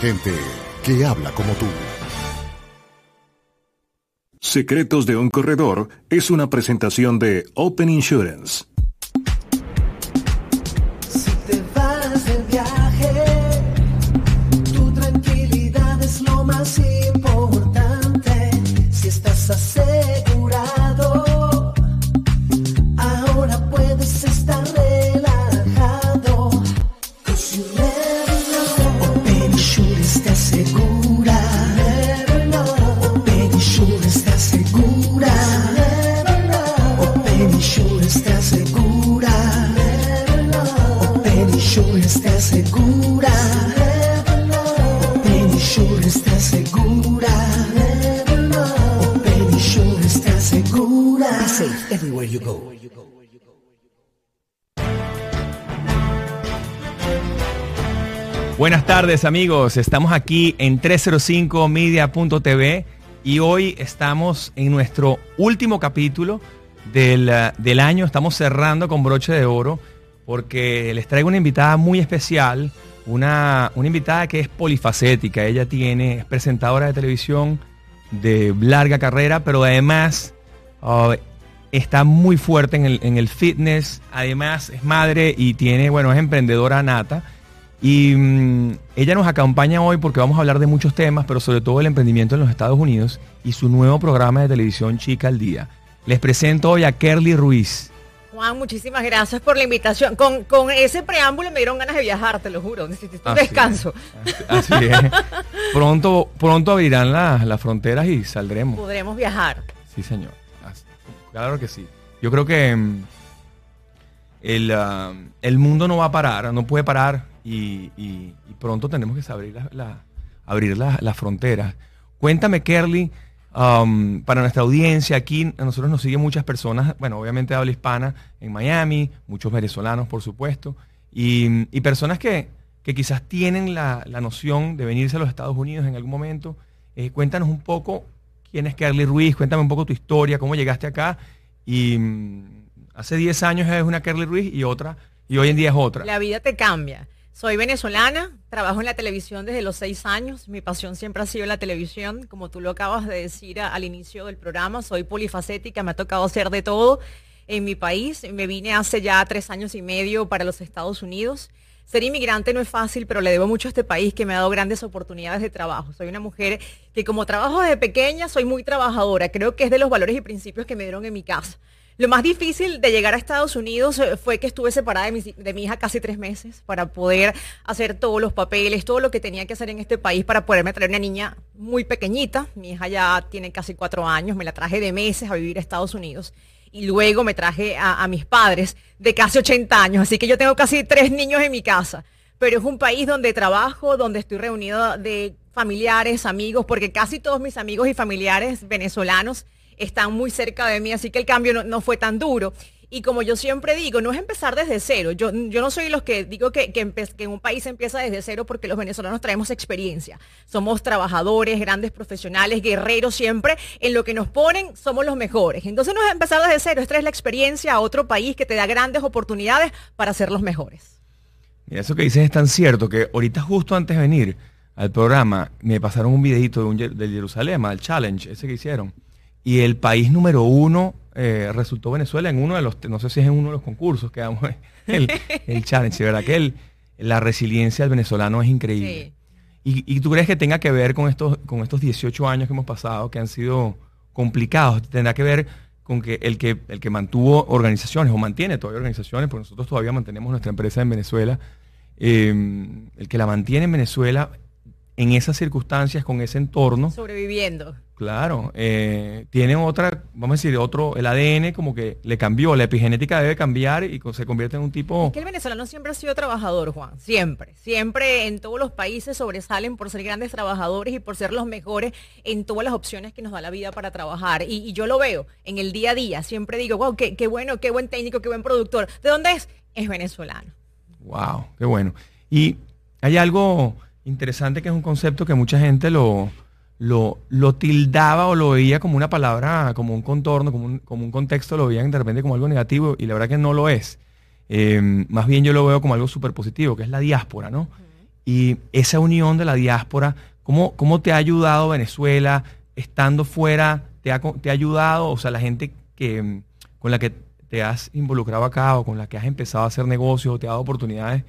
Gente que habla como tú. Secretos de un corredor es una presentación de Open Insurance. Si te vas de viaje, tu tranquilidad es lo más importante. Si estás asegurado, Buenas tardes amigos, estamos aquí en 305media.tv y hoy estamos en nuestro último capítulo del, eh, del año, estamos cerrando con broche de oro porque les traigo una invitada muy especial, una, una invitada que es polifacética, ella tiene, es presentadora de televisión de larga carrera, pero además ah, está muy fuerte en el, en el fitness, además es madre y tiene, bueno, es emprendedora nata. Y mm, ella nos acompaña hoy porque vamos a hablar de muchos temas, pero sobre todo el emprendimiento en los Estados Unidos y su nuevo programa de televisión Chica al Día. Les presento hoy a Kerly Ruiz. Juan, muchísimas gracias por la invitación. Con, con ese preámbulo me dieron ganas de viajar, te lo juro. Necesito un Así descanso. es. Así es. Pronto, pronto abrirán las, las fronteras y saldremos. Podremos viajar. Sí, señor. Claro que sí. Yo creo que mm, el, ah, el mundo no va a parar, no puede parar y, y- pronto tenemos que abrir la- abrir la- las fronteras. Cuéntame, Kerly, um, para nuestra audiencia aquí, a nosotros nos siguen muchas personas, bueno, obviamente habla hispana en Miami, muchos venezolanos, por supuesto, y, y personas que, que quizás tienen la, la noción de venirse a los Estados Unidos en algún momento. Eh, cuéntanos un poco quién es Kerly Ruiz, cuéntame un poco tu historia, cómo llegaste acá. Y mm, hace 10 años es una Kerly Ruiz y otra, y hoy en día es otra. La vida te cambia. Soy venezolana, trabajo en la televisión desde los seis años. Mi pasión siempre ha sido la televisión. Como tú lo acabas de decir al inicio del programa, soy polifacética, me ha tocado hacer de todo en mi país. Me vine hace ya tres años y medio para los Estados Unidos. Ser inmigrante no es fácil, pero le debo mucho a este país que me ha dado grandes oportunidades de trabajo. Soy una mujer que como trabajo desde pequeña, soy muy trabajadora. Creo que es de los valores y principios que me dieron en mi casa. Lo más difícil de llegar a Estados Unidos eh, fue que estuve separada de mi, de mi hija casi tres meses para poder hacer todos los papeles, todo lo que tenía que hacer en este país para poderme traer una niña muy pequeñita. Mi hija ya tiene casi cuatro años, me la traje de meses a vivir a Estados Unidos. Y luego me traje a, mis padres de casi 80 años, así que yo tengo casi tres niños en mi casa. Pero es un país donde trabajo, donde estoy reunido de familiares, amigos, porque casi todos mis amigos y familiares venezolanos están muy cerca de mí, así que el cambio no, no fue tan duro. Y como yo siempre digo, no es empezar desde cero. Yo, yo no soy los que digo que, que, un país empieza desde cero porque los venezolanos traemos experiencia. Somos trabajadores, grandes profesionales, guerreros siempre. En lo que nos ponen, somos los mejores. Entonces no es empezar desde cero, es traer la experiencia a otro país que te da grandes oportunidades para ser los mejores. Mira, eso que dices es tan cierto que ahorita justo antes de venir al programa me pasaron un videito de un, del Jerusalén, al challenge, ese que hicieron. Y el país número uno eh, resultó Venezuela en uno de los, no sé si es en uno de los concursos que damos, el, el challenge. Verdad que el- la resiliencia del venezolano es increíble. Sí. ¿Y, y tú crees que tenga que ver con estos, con estos 18 años que hemos pasado, que han sido complicados? ¿Tendrá que ver con que el que, el que mantuvo organizaciones o mantiene todavía organizaciones, porque nosotros todavía mantenemos nuestra empresa en Venezuela, eh, el que la mantiene en Venezuela en esas circunstancias, con ese entorno, Sobreviviendo. Claro, eh, tienen otra, vamos a decir, otro, el ADN como que le cambió, la epigenética debe cambiar y se convierte en un tipo... Es que el venezolano siempre ha sido trabajador, Juan. Siempre. Siempre en todos los países sobresalen por ser grandes trabajadores y por ser los mejores en todas las opciones que nos da la vida para trabajar. Y, y yo lo veo en el día a día. Siempre digo, wow, qué, qué bueno, qué buen técnico, qué buen productor. ¿De dónde es? Es venezolano. Wow, qué bueno. Y hay algo interesante que es un concepto que mucha gente lo, lo, lo tildaba o lo veía como una palabra, como un contorno, como un, como un contexto, lo veían de repente como algo negativo y la verdad que no lo es. Eh, más bien yo lo veo como algo súper positivo, que es la diáspora, ¿no? Y esa unión de la diáspora, ¿cómo, cómo te ha ayudado Venezuela estando fuera? ¿Te ha, te ha ayudado? O sea, la gente que, mm, con la que te has involucrado acá o con la que has empezado a hacer negocios o te ha dado oportunidades,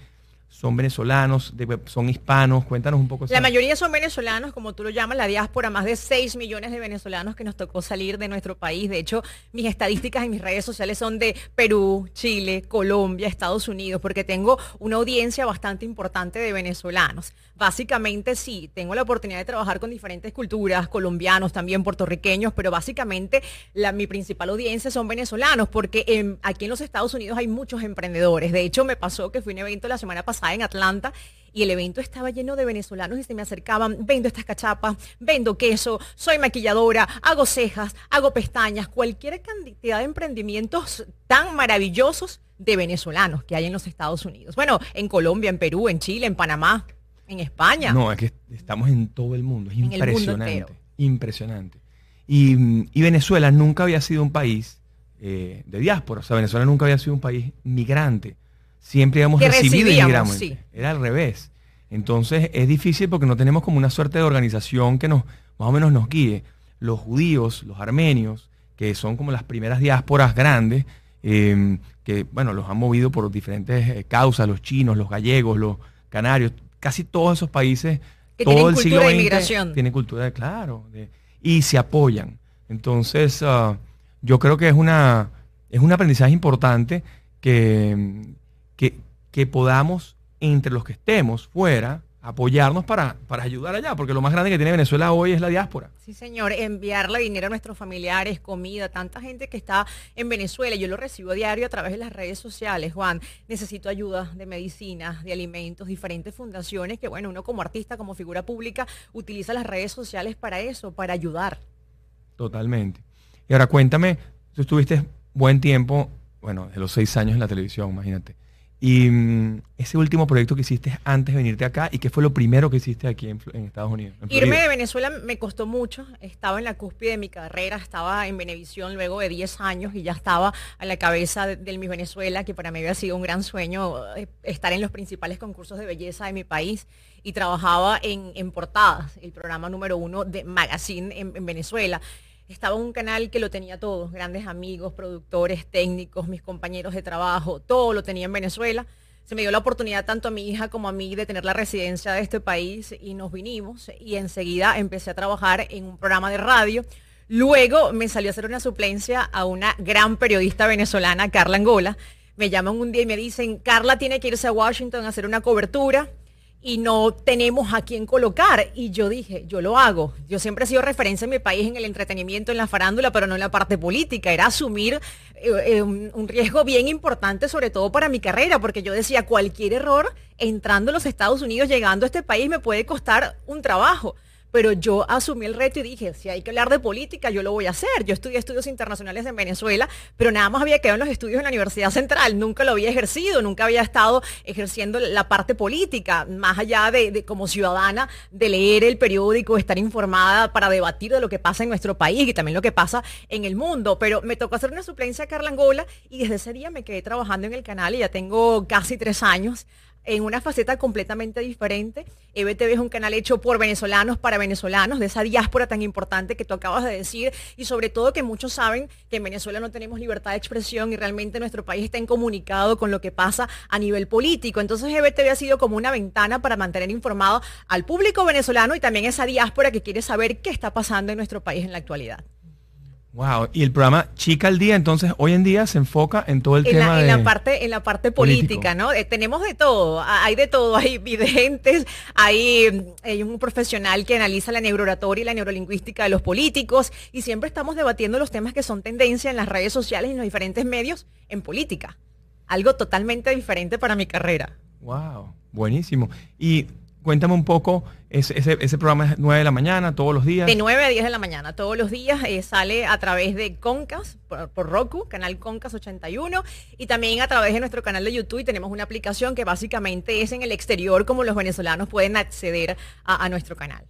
son venezolanos, de- son hispanos. Cuéntanos un poco. La mayoría son venezolanos, como tú lo llamas, la diáspora, más de 6 millones de venezolanos que nos tocó salir de nuestro país. De hecho, mis estadísticas en mis redes sociales son de Perú, Chile, Colombia, Estados Unidos, porque tengo una audiencia bastante importante de venezolanos. Básicamente sí, tengo la oportunidad de trabajar con diferentes culturas, colombianos, también puertorriqueños, pero básicamente la, mi principal audiencia son venezolanos, porque aquí en los Estados Unidos hay muchos emprendedores. De hecho, me pasó que fui a un evento la semana pasada en Atlanta y el evento estaba lleno de venezolanos y se me acercaban, vendo estas cachapas, vendo queso, soy maquilladora, hago cejas, hago pestañas, cualquier cantidad de emprendimientos tan maravillosos de venezolanos que hay en los Estados Unidos. Bueno, en Colombia, en Perú, en Chile, en Panamá, en España. No, es que estamos en todo el mundo. Es En el mundo impresionante. impresionante. Y, mm, y Venezuela nunca había sido un país eh, de diáspora. O sea, Venezuela nunca había sido un país migrante. Siempre Que recibido recibíamos, inmigrantes. sí. Era al revés. Entonces es difícil porque no tenemos como una suerte de organización que nos más o menos nos guíe. Los judíos, los armenios, que son como las primeras diásporas grandes, eh, que bueno, los han movido por diferentes eh, causas, los chinos, los gallegos, los canarios, casi todos esos países, Que todo tienen el siglo cultura de XX inmigración. tiene cultura de, claro, de- y se apoyan. Entonces, ah, yo creo que es una es un aprendizaje importante que, que, que podamos, entre los que estemos fuera, apoyarnos para, para ayudar allá, porque lo más grande que tiene Venezuela hoy es la diáspora. Sí, señor, enviarle dinero a nuestros familiares, comida, tanta gente que está en Venezuela. Yo lo recibo a diario a través de las redes sociales, Juan. Necesito ayuda de medicinas, de alimentos, diferentes fundaciones que, bueno, uno como artista, como figura pública, utiliza las redes sociales para eso, para ayudar. Totalmente. Y ahora cuéntame, tú estuviste buen tiempo, bueno, de los seis años en la televisión, imagínate. Y mm, ese último proyecto que hiciste antes de venirte acá, ¿y qué fue lo primero que hiciste aquí en, Estados Unidos? en Irme de Venezuela me costó mucho. Estaba en la cúspide de mi carrera, estaba en Venevisión luego de 10 años y ya estaba a la cabeza de- del Miss Venezuela, que para mí había sido un gran sueño eh, estar en los principales concursos de belleza de mi país. Y trabajaba en, en Portadas, el programa número uno de Magazine en Venezuela. Estaba en un canal que lo tenía todo, grandes amigos, productores, técnicos, mis compañeros de trabajo, todo lo tenía en Venezuela se me dio la oportunidad tanto a mi hija como a mí de tener la residencia de este país y nos vinimos y enseguida empecé a trabajar en un programa de radio. Luego me salió a hacer una suplencia a una gran periodista venezolana, Carla Angola. Me llaman un día y me dicen, Carla tiene que irse a Washington a hacer una cobertura y no tenemos a quién colocar. Y yo dije, yo lo hago. Yo siempre he sido referencia en mi país en el entretenimiento, en la farándula, pero no en la parte política. Era asumir eh, eh, un, un riesgo bien importante, sobre todo para mi carrera, porque yo decía, cualquier error entrando a los Estados Unidos, llegando a este país, me puede costar un trabajo. Pero yo asumí el reto y dije, si hay que hablar de política, yo lo voy a hacer. Yo estudié estudios internacionales en Venezuela, pero nada más había quedado en los estudios en la Universidad Central. Nunca lo había ejercido, nunca había estado ejerciendo la parte política, más allá de, como ciudadana, de leer el periódico, estar informada para debatir de lo que pasa en nuestro país y también lo que pasa en el mundo. Pero me tocó hacer una suplencia a Carla Angola y desde ese día me quedé trabajando en el canal y ya tengo casi tres años en una faceta completamente diferente. EBTV es un canal hecho por venezolanos para venezolanos, de esa diáspora tan importante que tú acabas de decir, y sobre todo que muchos saben que en Venezuela no tenemos libertad de expresión y realmente nuestro país está incomunicado con lo que pasa a nivel político. Entonces EBTV ha sido como una ventana para mantener informado al público venezolano y también esa diáspora que quiere saber qué está pasando en nuestro país en la actualidad. Wow, y el programa Chica al Día, entonces, hoy en día se enfoca en todo el en tema la, en de... la parte en la parte política, ¿no? Eh, tenemos de todo, hay de todo, hay videntes, hay, hay un profesional que analiza la neurooratoria y la neurolingüística de los políticos y siempre estamos debatiendo los temas que son tendencia en las redes sociales y en los diferentes medios en política. Algo totalmente diferente para mi carrera. Wow, buenísimo. Y cuéntame un poco, ese, ese, ese programa es 9 de la mañana, todos los días. De 9 a 10 de la mañana, todos los días eh, sale a través de Concas, por, por Roku, canal Concas 81, y también a través de nuestro canal de YouTube tenemos una aplicación que básicamente es en el exterior como los venezolanos pueden acceder a, a nuestro canal.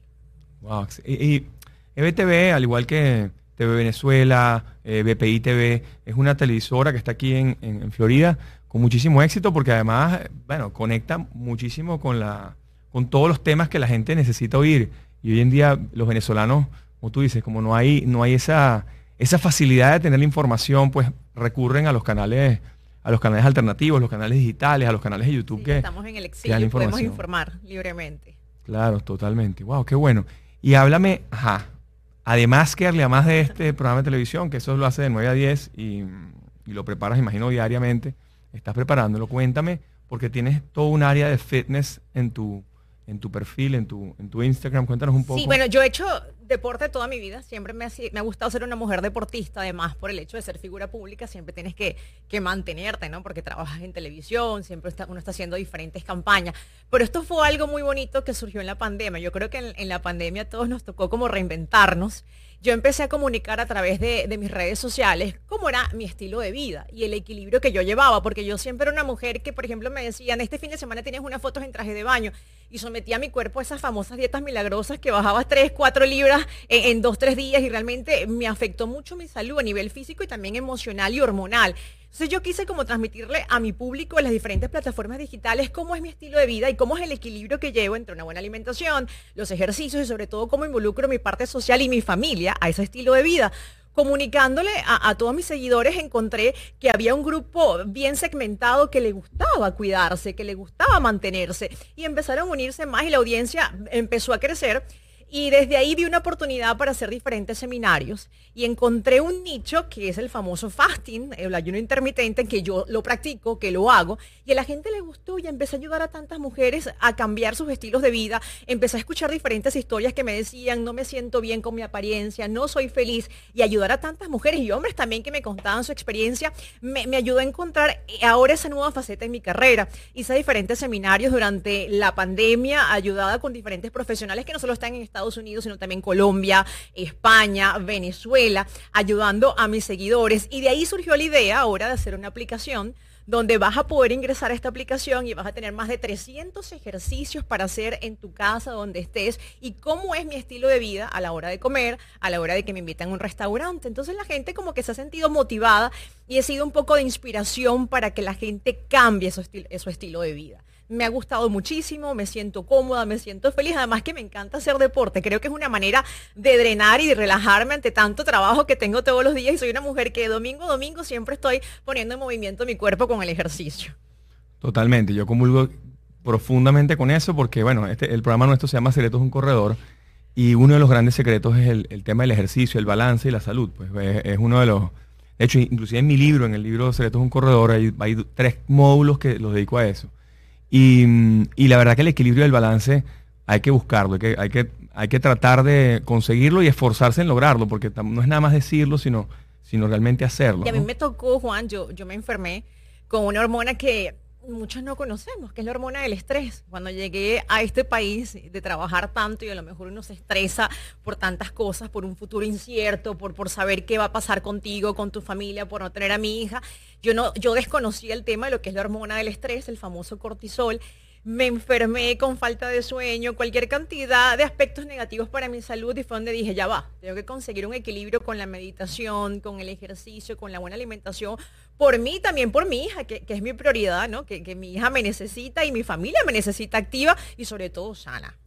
Wow. Y, y EBTV, al igual que TV Venezuela, eh, BPI TV, es una televisora que está aquí en, en- en Florida con muchísimo éxito porque además, bueno, conecta muchísimo con, la, con todos los temas que la gente necesita oír. Y hoy en día los venezolanos, como tú dices, como no hay, no hay esa, esa facilidad de tener la información, pues recurren a los canales a los canales alternativos, los canales digitales, a los canales de YouTube Sí, que estamos en el exilio y podemos informar libremente. Claro, totalmente. Wow, qué bueno. Y háblame, ajá, además que además de este programa de televisión, que eso lo hace de 9 a 10 y, y lo preparas, imagino, diariamente, estás preparándolo, cuéntame, porque tienes todo un área de fitness en tu, en tu perfil, en tu, en tu Instagram, cuéntanos un poco. Sí, bueno, yo he hecho deporte toda mi vida, siempre me ha, me ha gustado ser una mujer deportista, además por el hecho de ser figura pública, siempre tienes que, que mantenerte, ¿no? Porque trabajas en televisión, siempre está, uno está haciendo diferentes campañas. Pero esto fue algo muy bonito que surgió en la pandemia. Yo creo que en, en la pandemia a todos nos tocó como reinventarnos. Yo empecé a comunicar a través de, de mis redes sociales cómo era mi estilo de vida y el equilibrio que yo llevaba, porque yo siempre era una mujer que, por ejemplo, me decían, este fin de semana tienes unas fotos en traje de baño y sometía a mi cuerpo a esas famosas dietas milagrosas que bajaba 3, 4 libras en, en 2, 3 días y realmente me afectó mucho mi salud a nivel físico y también emocional y hormonal. Entonces yo quise como transmitirle a mi público en las diferentes plataformas digitales cómo es mi estilo de vida y cómo es el equilibrio que llevo entre una buena alimentación, los ejercicios y sobre todo cómo involucro mi parte social y mi familia a ese estilo de vida comunicándole a, todos mis seguidores encontré que había un grupo bien segmentado que le gustaba cuidarse, que le gustaba mantenerse y empezaron a unirse más y la audiencia empezó a crecer. Y desde ahí vi una oportunidad para hacer diferentes seminarios y encontré un nicho que es el famoso fasting, el ayuno intermitente, que yo lo practico, que lo hago, y a la gente le gustó y empecé a ayudar a tantas mujeres a cambiar sus estilos de vida. Empecé a escuchar diferentes historias que me decían, no me siento bien con mi apariencia, no soy feliz, y ayudar a tantas mujeres y hombres también que me contaban su experiencia, me, me ayudó a encontrar ahora esa nueva faceta en mi carrera. Hice diferentes seminarios durante la pandemia, ayudada con diferentes profesionales que no solo están en Estados Unidos, sino también Colombia, España, Venezuela, ayudando a mis seguidores. Y de ahí surgió la idea ahora de hacer una aplicación donde vas a poder ingresar a esta aplicación y vas a tener más de 300 ejercicios para hacer en tu casa, donde estés, y cómo es mi estilo de vida a la hora de comer, a la hora de que me invitan a un restaurante. Entonces la gente como que se ha sentido motivada y he sido un poco de inspiración para que la gente cambie su, su estilo de vida. Me ha gustado muchísimo, me siento cómoda, me siento feliz, además que me encanta hacer deporte. Creo que es una manera de drenar y de relajarme ante tanto trabajo que tengo todos los días y soy una mujer que domingo domingo siempre estoy poniendo en movimiento mi cuerpo con el ejercicio. Totalmente, yo comulgo profundamente con eso porque, bueno, este, el programa nuestro se llama Secretos un Corredor y uno de los grandes secretos es el, el tema del ejercicio, el balance y la salud. Pues es, uno de los... De hecho, inclusive en mi libro, en el libro Secretos un Corredor, hay tres módulos que los dedico a eso. Y, y la verdad que el equilibrio y el balance hay que buscarlo, hay que, hay que, hay que tratar de conseguirlo y esforzarse en lograrlo, porque no es nada más decirlo, sino, sino realmente hacerlo. Y a mí ¿no? me tocó, Juan, yo, yo me enfermé con una hormona que muchos no conocemos, que es la hormona del estrés. Cuando llegué a este país de trabajar tanto y a lo mejor uno se estresa por tantas cosas, por un futuro incierto, por, por saber qué va a pasar contigo, con tu familia, por no tener a mi hija, yo, no, yo desconocía el tema de lo que es la hormona del estrés, el famoso cortisol. Me enfermé con falta de sueño, cualquier cantidad de aspectos negativos para mi salud y fue donde dije, ya va, tengo que conseguir un equilibrio con la meditación, con el ejercicio, con la buena alimentación, por mí, también por mi hija, que, que es mi prioridad, ¿no? Que, que mi hija me necesita y mi familia me necesita activa y sobre todo sana.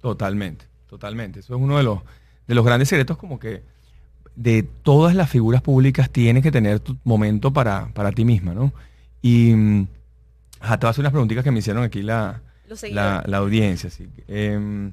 Totalmente, totalmente. Eso es uno de los, de los grandes secretos como que de todas las figuras públicas tienes que tener tu momento para, para ti misma, ¿no? Y mm, te voy a hacer unas preguntitas que me hicieron aquí la, la, audiencia. Así. que, em,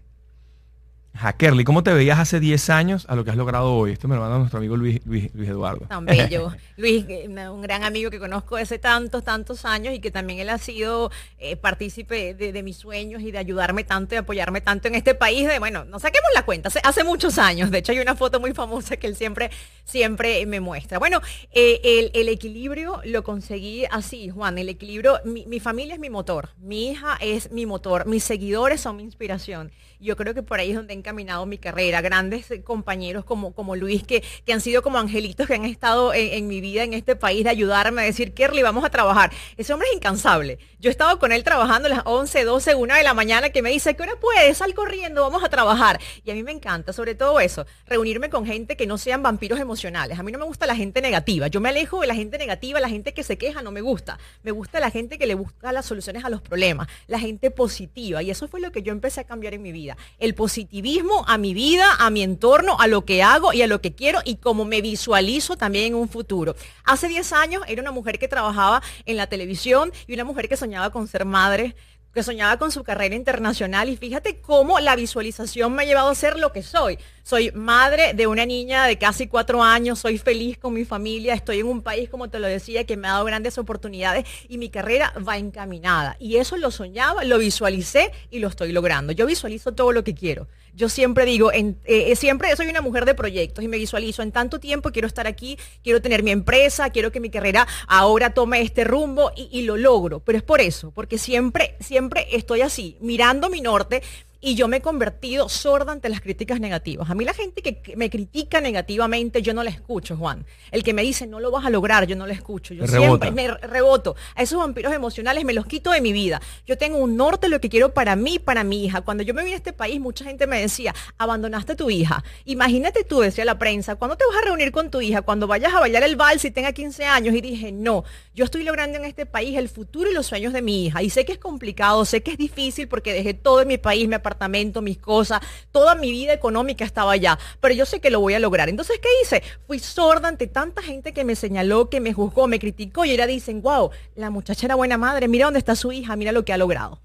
Ajá, Kerly, ¿cómo te veías hace 10 años a lo que has logrado hoy? Esto me lo manda nuestro amigo Luis, Luis, Luis Eduardo. Tan bello. Luis, eh, un gran amigo que conozco hace tantos, tantos años y que también él ha sido eh, partícipe de, de mis sueños y de ayudarme tanto y apoyarme tanto en este país. De, bueno, no saquemos la cuenta, hace, hace muchos años. De hecho, hay una foto muy famosa que él siempre, siempre me muestra. Bueno, eh, el, el equilibrio lo conseguí así, Juan. El equilibrio, mi, mi familia es mi motor, mi hija es mi motor, mis seguidores son mi inspiración. Yo creo que por ahí es donde he encaminado mi carrera. Grandes eh, compañeros como, como Luis, que, que han sido como angelitos que han estado en, mi vida en este país de ayudarme a decir, Kerly, vamos a trabajar. Ese hombre es incansable. Yo he estado con él trabajando a las 11, 12, 1 de la mañana que me dice, ¿qué hora puedes? Sal corriendo, vamos a trabajar. Y a mí me encanta, sobre todo eso, reunirme con gente que no sean vampiros emocionales. A mí no me gusta la gente negativa. Yo me alejo de la gente negativa, la gente que se queja no me gusta. Me gusta la gente que le busca las soluciones a los problemas, la gente positiva. Y eso fue lo que yo empecé a cambiar en mi vida. El positivismo a mi vida, a mi entorno, a lo que hago y a lo que quiero y como me visualizo también en un futuro. Hace 10 años era una mujer que trabajaba en la televisión y una mujer que soñaba con ser madre que soñaba con su carrera internacional y fíjate cómo la visualización me ha llevado a ser lo que soy. Soy madre de una niña de casi cuatro años, soy feliz con mi familia, estoy en un país, como te lo decía, que me ha dado grandes oportunidades y mi carrera va encaminada. Y eso lo soñaba, lo visualicé y lo estoy logrando. Yo visualizo todo lo que quiero. Yo siempre digo, en, eh, siempre soy una mujer de proyectos y me visualizo en tanto tiempo, quiero estar aquí, quiero tener mi empresa, quiero que mi carrera ahora tome este rumbo y, y lo logro. Pero es por eso, porque siempre, siempre estoy así, mirando mi norte y yo me he convertido sorda ante las críticas negativas. A mí la gente que me critica negativamente, yo no la escucho, Juan. El que me dice, no lo vas a lograr, yo no la escucho. Yo Rebota. siempre me reboto. A esos vampiros emocionales me los quito de mi vida. Yo tengo un norte, lo que quiero para mí, para mi hija. Cuando yo me vine a este país, mucha gente me decía, abandonaste a tu hija. Imagínate tú, decía la prensa, ¿cuándo te vas a reunir con tu hija? Cuando vayas a bailar el vals y tenga 15 años. Y dije, no, yo estoy logrando en este país el futuro y los sueños de mi hija. Y sé que es complicado, sé que es difícil porque dejé todo en mi país, mi apartamento, mis cosas, toda mi vida económica estaba allá, pero yo sé que lo voy a lograr. Entonces, ¿qué hice? Fui sorda ante tanta gente que me señaló, que me juzgó, me criticó y ahora dicen, wow, la muchacha era buena madre, mira dónde está su hija, mira lo que ha logrado.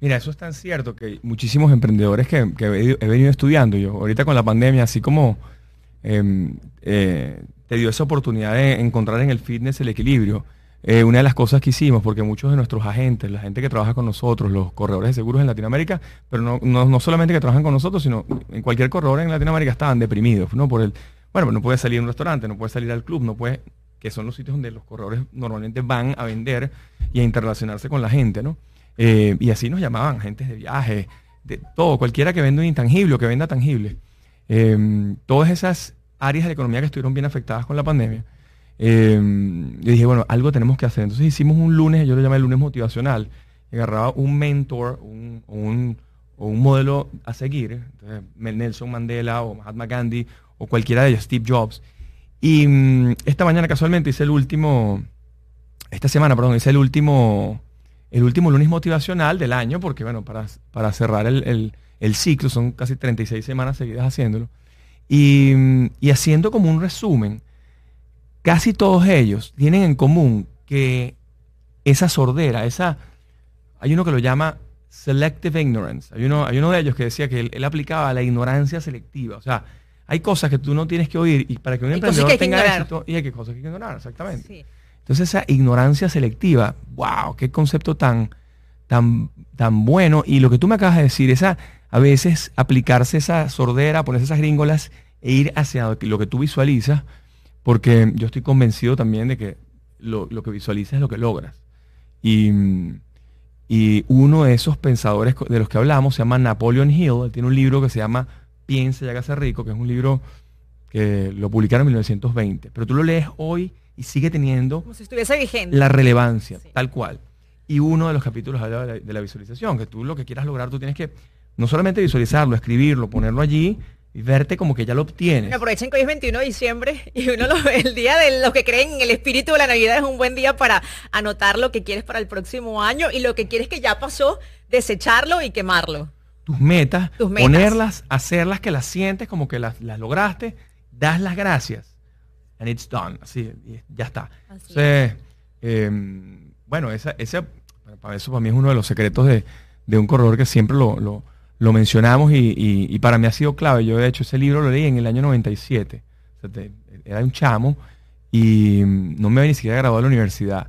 Mira, eso es tan cierto que muchísimos emprendedores que, he venido estudiando, yo ahorita con la pandemia, así como em, eh, te dio esa oportunidad de encontrar en el fitness el equilibrio. Eh, una de las cosas que hicimos, porque muchos de nuestros agentes, la gente que trabaja con nosotros, los corredores de seguros en Latinoamérica, pero no, no, no solamente que trabajan con nosotros, sino en cualquier corredor en Latinoamérica estaban deprimidos, ¿no? Por el, bueno, no puede salir a un restaurante, no puede salir al club, no puede, que son los sitios donde los corredores normalmente van a vender y a interrelacionarse con la gente, ¿no? Eh, y así nos llamaban agentes de viaje, de todo, cualquiera que venda un intangible o que venda tangible. Eh, todas esas áreas de la economía que estuvieron bien afectadas con la pandemia. Eh, dije, bueno, algo tenemos que hacer. Entonces hicimos un lunes, yo lo llamé el lunes motivacional. Agarraba un mentor, un, un, modelo a seguir, Nelson Mandela o Mahatma Gandhi o cualquiera de ellos, Steve Jobs. Y mm, esta mañana casualmente hice el último, esta semana, perdón, hice el último, el último lunes motivacional del año, porque bueno, para, para cerrar el, el- el ciclo, son casi 36 semanas seguidas haciéndolo. Y, mm, y haciendo como un resumen, casi todos ellos tienen en común que esa sordera, esa, hay uno que lo llama selective ignorance. Hay uno, hay uno de ellos que decía que él, él aplicaba la ignorancia selectiva. O sea, hay cosas que tú no tienes que oír y para que un Hay emprendedor que tenga ignorar. éxito, y hay que cosas que hay que ignorar, exactamente. Sí. Entonces esa ignorancia selectiva, wow, qué concepto tan, tan, tan bueno. Y lo que tú me acabas de decir, esa, a veces aplicarse esa sordera, ponerse esas gringolas e ir hacia lo que- lo que tú visualizas, porque yo estoy convencido también de que lo, lo que visualizas es lo que logras. Y, y uno de esos pensadores de los que hablamos se llama Napoleon Hill, él tiene un libro que se llama Piensa y hágase rico, que es un libro que lo publicaron en 1920, pero tú lo lees hoy y sigue teniendo Como si estuviese vigente. la relevancia, Sí. tal cual. Y uno de los capítulos habla de la, de la visualización, que tú lo que quieras lograr, tú tienes que no solamente visualizarlo, escribirlo, ponerlo allí y verte como que ya lo obtienes. Bueno, aprovechen que hoy es 21 de diciembre y uno lo, el día de los que creen en el espíritu de la Navidad es un buen día para anotar lo que quieres para el próximo año y lo que quieres que ya pasó, desecharlo y quemarlo. tus metas, Tus metas. ponerlas, hacerlas que las sientes como que las, las lograste, das las gracias. And it's done. Así, ya está. Así Entonces, eh, bueno, esa, ese, para eso para mí es uno de los secretos de, de un corredor que siempre lo, lo- lo mencionamos y, y- y para mí ha sido clave. Yo de hecho ese libro lo leí en el año 97. O sea, te- era un chamo y no me había ni siquiera graduado de la universidad.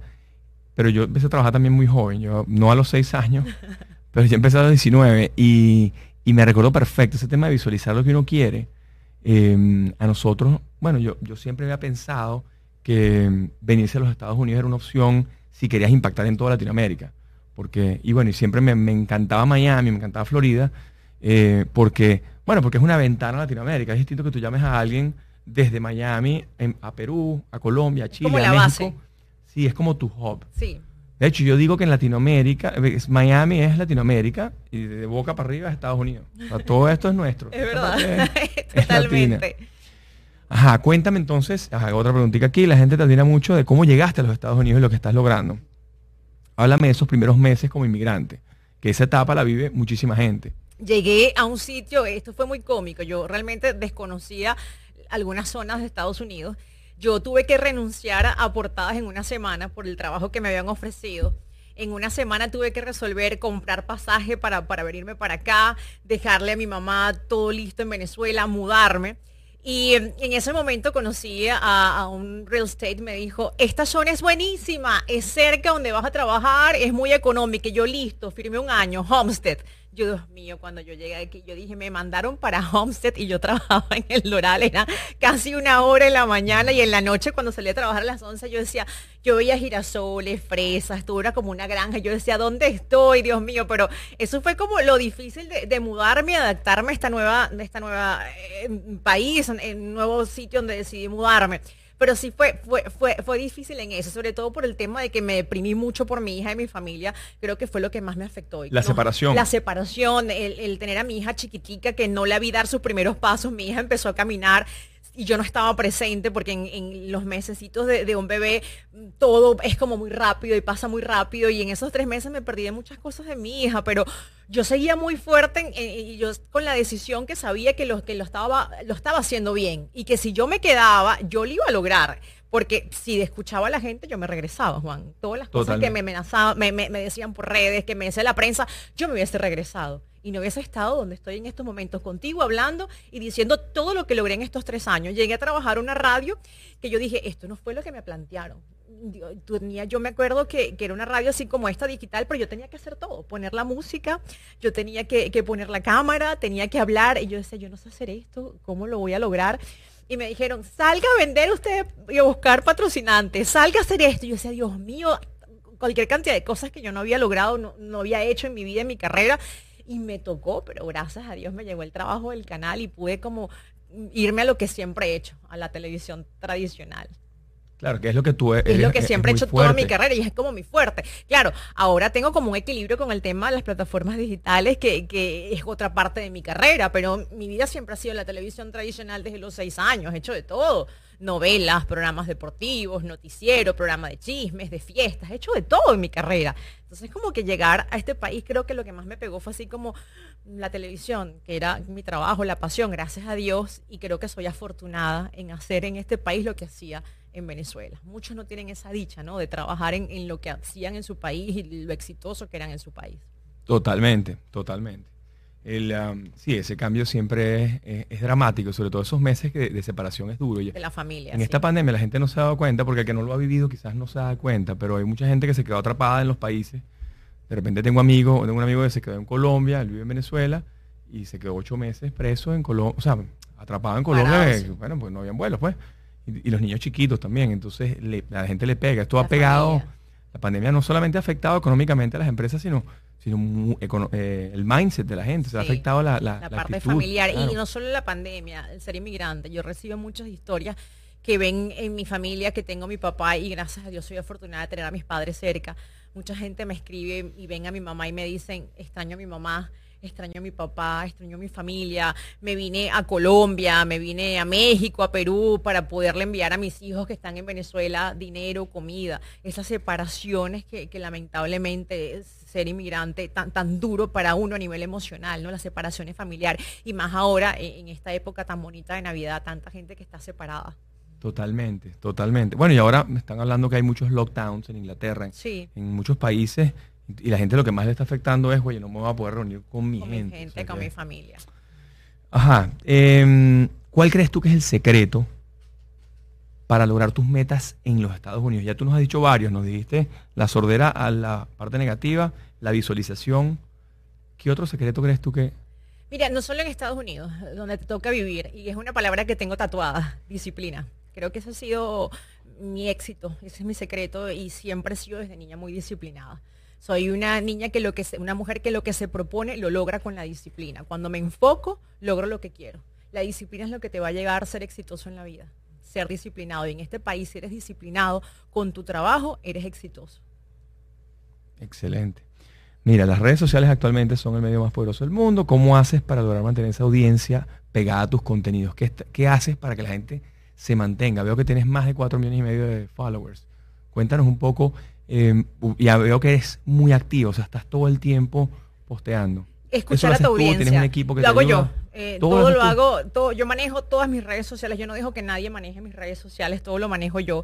Pero yo empecé a trabajar también muy joven, yo no a los 6 años, pero ya empecé a los 19 y, y me recuerdo perfecto ese tema de visualizar lo que uno quiere. Eh, a nosotros, bueno, yo, yo siempre había pensado que venirse a los Estados Unidos era una opción si querías impactar en toda Latinoamérica. Porque, y bueno, y siempre me, me encantaba Miami, me encantaba Florida, eh, porque, bueno, porque es una ventana a Latinoamérica. Es distinto que tú llames a alguien desde Miami en- a Perú, a Colombia, a Chile, como a la México. base. Sí, es como tu hub. Sí. De hecho, yo digo que en Latinoamérica, eh, es- Miami es Latinoamérica y de boca para arriba es Estados Unidos. O sea, todo esto es nuestro. Es verdad. es. Totalmente. Ajá, cuéntame entonces, ajá, otra preguntita aquí, la gente te admira mucho de cómo llegaste a los Estados Unidos y lo que estás logrando. Háblame de esos primeros meses como inmigrante, que esa etapa la vive muchísima gente. Llegué a un sitio, esto fue muy cómico, yo realmente desconocía algunas zonas de Estados Unidos. Yo tuve que renunciar a portadas en una semana por el trabajo que me habían ofrecido. En una semana tuve que resolver comprar pasaje para, para venirme para acá, dejarle a mi mamá todo listo en Venezuela, mudarme. Y en ese momento conocí a, un real estate, me dijo, esta zona es buenísima, es cerca donde vas a trabajar, es muy económica. Yo listo, firmé un año, Homestead. Yo, Dios mío, cuando yo llegué aquí, yo dije, me mandaron para Homestead y yo trabajaba en el Doral, era casi una hora en la mañana y en la noche cuando salí a trabajar a las 11, yo decía, yo veía girasoles, fresas, todo era como una granja, yo decía, ¿dónde estoy, Dios mío? Pero eso fue como lo difícil de, de mudarme, adaptarme a esta nueva, esta nueva eh, país, en, en nuevo sitio donde decidí mudarme. Pero sí fue, fue, fue, fue difícil en eso, sobre todo por el tema de que me deprimí mucho por mi hija y mi familia. Creo que fue lo que más me afectó. La separación. La separación, el, el tener a mi hija chiquitica que no la vi dar sus primeros pasos. Mi hija empezó a caminar y yo no estaba presente porque en, en los mesecitos de, de un bebé todo es como muy rápido y pasa muy rápido y en esos tres meses me perdí de muchas cosas de mi hija, pero yo seguía muy fuerte y yo con la decisión que sabía que lo, que lo estaba, lo estaba haciendo bien y que si yo me quedaba, yo lo iba a lograr. Porque si escuchaba a la gente, yo me regresaba, Juan. Todas las cosas que me amenazaban, me, me- me decían por redes, que me decía la prensa, yo me hubiese regresado. Y no hubiese estado donde estoy en estos momentos, contigo hablando y diciendo todo lo que logré en estos tres años. Llegué a trabajar una radio que yo dije, esto no fue lo que me plantearon. Yo, tenía, yo me acuerdo que, que era una radio así como esta digital, pero yo tenía que hacer todo, poner la música, yo tenía que, que poner la cámara, tenía que hablar, y yo decía, yo no sé hacer esto, ¿cómo lo voy a lograr? Y me dijeron, salga a vender usted y a buscar patrocinantes, salga a hacer esto. Y yo decía, Dios mío, cualquier cantidad de cosas que yo no había logrado, no, no había hecho en mi vida, en mi carrera. Y me tocó, pero gracias a Dios me llegó el trabajo del canal y pude como irme a lo que siempre he hecho, a la televisión tradicional. Claro, que es lo que tú Es lo que siempre he hecho toda mi carrera y es como mi fuerte. Claro, ahora tengo como un equilibrio con el tema de las plataformas digitales, que, que es otra parte de mi carrera, pero mi vida siempre ha sido la televisión tradicional desde los seis años, he hecho de todo. Novelas, programas deportivos, noticiero, programa de chismes, de fiestas, he hecho de todo en mi carrera. Entonces como que llegar a este país creo que lo que más me pegó fue así como la televisión, que era mi trabajo, la pasión, gracias a Dios, y creo que soy afortunada en hacer en este país lo que hacía en Venezuela. Muchos no tienen esa dicha, ¿no? De trabajar en, en lo que hacían en su país y lo exitoso que eran en su país. Totalmente, totalmente. El, am, sí, ese cambio siempre es, es- es dramático, sobre todo esos meses de, separación es duro. De la familia. en sí. esta pandemia la gente no se ha dado cuenta, porque el que no lo ha vivido quizás no se da cuenta, pero hay mucha gente que se quedó atrapada en los países. De repente tengo amigos, tengo un amigo que se quedó en Colombia, él vive en Venezuela, y se quedó ocho meses preso en Colombia, o sea, atrapado en Colombia, Parado, sí. bueno, pues no habían vuelos, pues. Y, y los niños chiquitos también, entonces le- la gente le pega. Esto La ha pegado, familia. La pandemia no solamente ha afectado económicamente a las empresas, sino, sino eh, el mindset de la gente, se ha afectado la, la, la, la parte actitud, familiar. claro. Y no solo la pandemia, el ser inmigrante. Yo recibo muchas historias que ven en mi familia que tengo a mi papá y gracias a Dios soy afortunada de tener a mis padres cerca. Mucha gente me escribe y ven a mi mamá y me dicen, extraño a mi mamá, extraño a mi papá, extraño a mi familia, me vine a Colombia, me vine a México, a Perú, para poderle enviar a mis hijos que están en Venezuela dinero, comida. Esas separaciones que, que lamentablemente es ser inmigrante tan, tan duro para uno a nivel emocional, ¿no? Las separaciones familiares. Y más ahora, en, en esta época tan bonita de Navidad, tanta gente que está separada. Totalmente, totalmente. Bueno, y ahora me están hablando que hay muchos lockdowns en Inglaterra, Sí. en muchos países Y la gente lo que más le está afectando es, güey, no me voy a poder reunir con mi con gente. mi gente, o sea con que- mi familia. Ajá. em, ¿Cuál crees tú que es el secreto para lograr tus metas en los Estados Unidos? Ya tú nos has dicho varios, nos dijiste la sordera a la parte negativa, la visualización. ¿Qué otro secreto crees tú que... Mira, no solo en Estados Unidos, donde te toca vivir, y es una palabra que tengo tatuada, disciplina. Creo que ese ha sido mi éxito, ese es mi secreto y siempre he sido desde niña muy disciplinada. Soy una niña que lo que se- una mujer que lo que se propone lo logra con la disciplina. Cuando me enfoco, logro lo que quiero. La disciplina es lo que te va a llegar a ser exitoso en la vida. Ser disciplinado. Y en este país, si eres disciplinado con tu trabajo, eres exitoso. Excelente. Mira, las redes sociales actualmente son el medio más poderoso del mundo. ¿Cómo haces para lograr mantener esa audiencia pegada a tus contenidos? ¿Qué, qué haces para que la gente se mantenga? Veo que tienes más de 4 millones y medio de followers. Cuéntanos un poco. Eh, ya veo que eres muy activo, o sea, estás todo el tiempo posteando. Escuchar a tu haces tú, audiencia. tienes un equipo que lo te hago ayuda. yo. Eh, Todo todo, lo lo hago, todo, yo manejo todas mis redes sociales. Yo no dejo que nadie maneje mis redes sociales, todo lo manejo yo.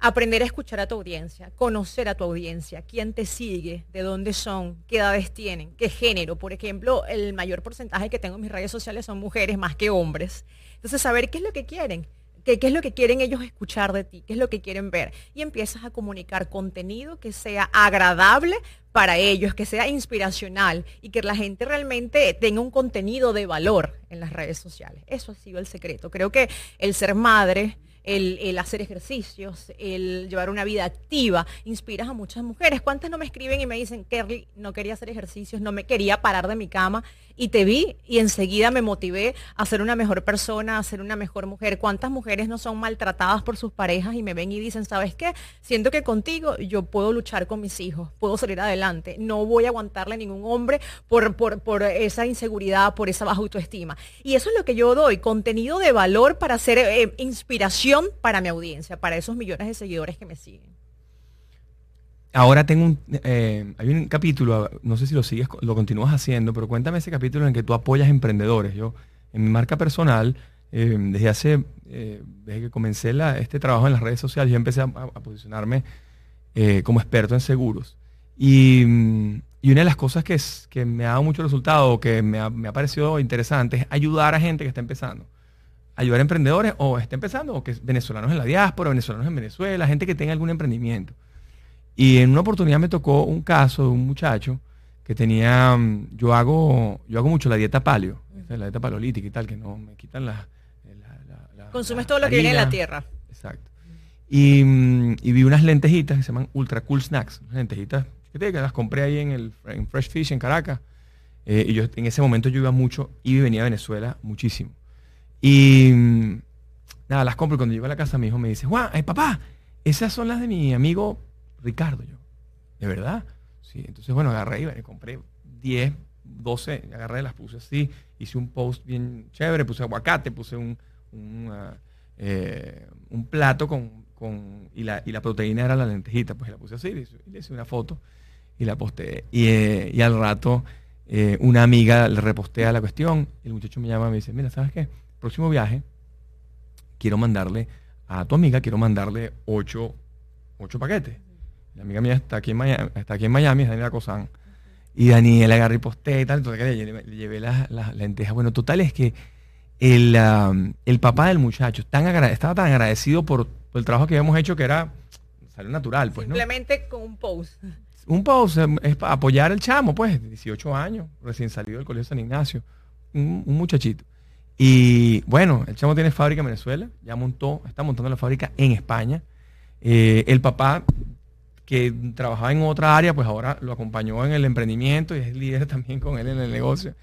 Aprender a escuchar a tu audiencia, conocer a tu audiencia, quién te sigue, de dónde son, qué edades tienen, qué género. Por ejemplo, el mayor porcentaje que tengo en mis redes sociales son mujeres más que hombres. Entonces, saber qué es lo que quieren, qué, es lo que quieren ellos escuchar de ti, qué es lo que quieren ver. Y empiezas a comunicar contenido que sea agradable para ellos, que sea inspiracional y que la gente realmente tenga un contenido de valor en las redes sociales. Eso ha sido el secreto. Creo que el ser madre, el, hacer ejercicios, el llevar una vida activa, inspiras a muchas mujeres. ¿Cuántas no me escriben y me dicen, Kerly, no quería hacer ejercicios, no me quería parar de mi cama y te vi y enseguida me motivé a ser una mejor persona, a ser una mejor mujer? ¿Cuántas mujeres no son maltratadas por sus parejas y me ven y dicen, ¿sabes qué? Siento que contigo yo puedo luchar con mis hijos, puedo salir adelante, no voy a aguantarle a ningún hombre por, por, por esa inseguridad, por esa baja autoestima. Y eso es lo que yo doy, contenido de valor para hacer eh, inspiración para mi audiencia, para esos millones de seguidores que me siguen. Ahora tengo un, eh, hay un capítulo, no sé si lo sigues, lo continúas haciendo, pero cuéntame ese capítulo en el que tú apoyas emprendedores. Yo, en mi marca personal, eh, desde hace, eh, desde que comencé este trabajo en las redes sociales, yo empecé a, posicionarme como experto en seguros. Y, una de las cosas que me ha dado mucho resultado, que me ha, me ha parecido interesante, es ayudar a gente que está empezando. Ayudar a emprendedores o está empezando, o que es venezolanos en la diáspora, venezolanos en Venezuela, gente que tenga algún emprendimiento. Y en una oportunidad me tocó un caso de un muchacho que tenía, mm, yo hago, yo hago mucho la dieta paleo, la dieta paleolítica y tal, que no me quitan la, la- la- la- Consumes todo lo que viene de la tierra. Exacto. Y, mm, y vi unas lentejitas que se llaman Ultra Cool Snacks, lentejitas que te- que las compré ahí en el en Fresh Fish en Caracas. Eh, y yo en ese momento yo iba mucho, y venía a Venezuela muchísimo. Y mm, nada, las compro y cuando llego a la casa mi hijo me dice, Juan, ay papá, esas son las de mi amigo Ricardo. Yo, ¿de verdad? Sí, entonces bueno, agarré y compré 10, 12, agarré, las puse así, hice un post bien chévere, puse aguacate, puse un, ah, eh, un plato con, con- y, la, y la proteína era la lentejita, pues la puse así, le hice, le hice una foto y la posteé. Y, eh, y al rato eh, una amiga le repostea la cuestión y el muchacho me llama y me dice, mira, ¿sabes qué? Próximo viaje, quiero mandarle a tu amiga, quiero mandarle ocho, ocho paquetes. La amiga mía está aquí en Miami, está aquí en Miami es Daniela Cosán. Y Daniel agarré y posté y tal, entonces le, llevé- le llevé las, las lentejas. Bueno, total es que el, el papá del muchacho tan estaba tan agradecido por, por el trabajo que habíamos hecho que era, salió natural, pues, ¿no? Simplemente con un post. Un post em, es para apoyar al chamo, pues, de 18 años, recién salido del Colegio San Ignacio, un, un muchachito. Y bueno, el chamo tiene fábrica en Venezuela, ya montó, está montando la fábrica en España. Eh, el papá, que trabajaba en otra área, pues ahora lo acompañó en el emprendimiento y es líder también con él en el negocio.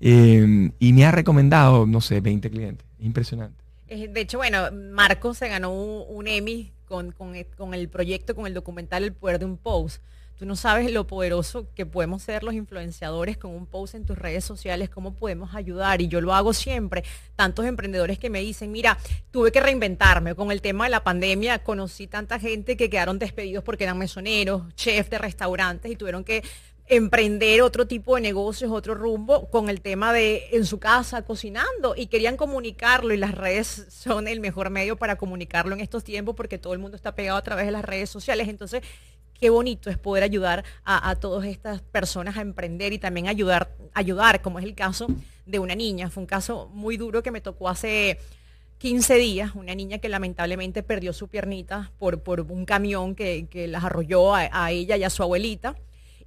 Eh, y me ha recomendado, no sé, 20 clientes. Impresionante. Eh, De hecho, bueno, Marco se ganó un, Emmy con, con con el proyecto, con el documental El Poder de un Post. Tú no sabes lo poderoso que podemos ser los influenciadores con un post en tus redes sociales, cómo podemos ayudar. Y yo lo hago siempre. Tantos emprendedores que me dicen, mira, tuve que reinventarme. Con el tema de la pandemia conocí tanta gente que quedaron despedidos porque eran mesoneros, chefs de restaurantes y tuvieron que emprender otro tipo de negocios, otro rumbo, con el tema de en su casa cocinando y querían comunicarlo y las redes son el mejor medio para comunicarlo en estos tiempos porque todo el mundo está pegado a través de las redes sociales. Entonces, qué bonito es poder ayudar a, todas estas personas a emprender y también ayudar, ayudar, como es el caso de una niña. Fue un caso muy duro que me tocó hace 15 días, una niña que lamentablemente perdió su piernita por, un camión que, las arrolló a ella y a su abuelita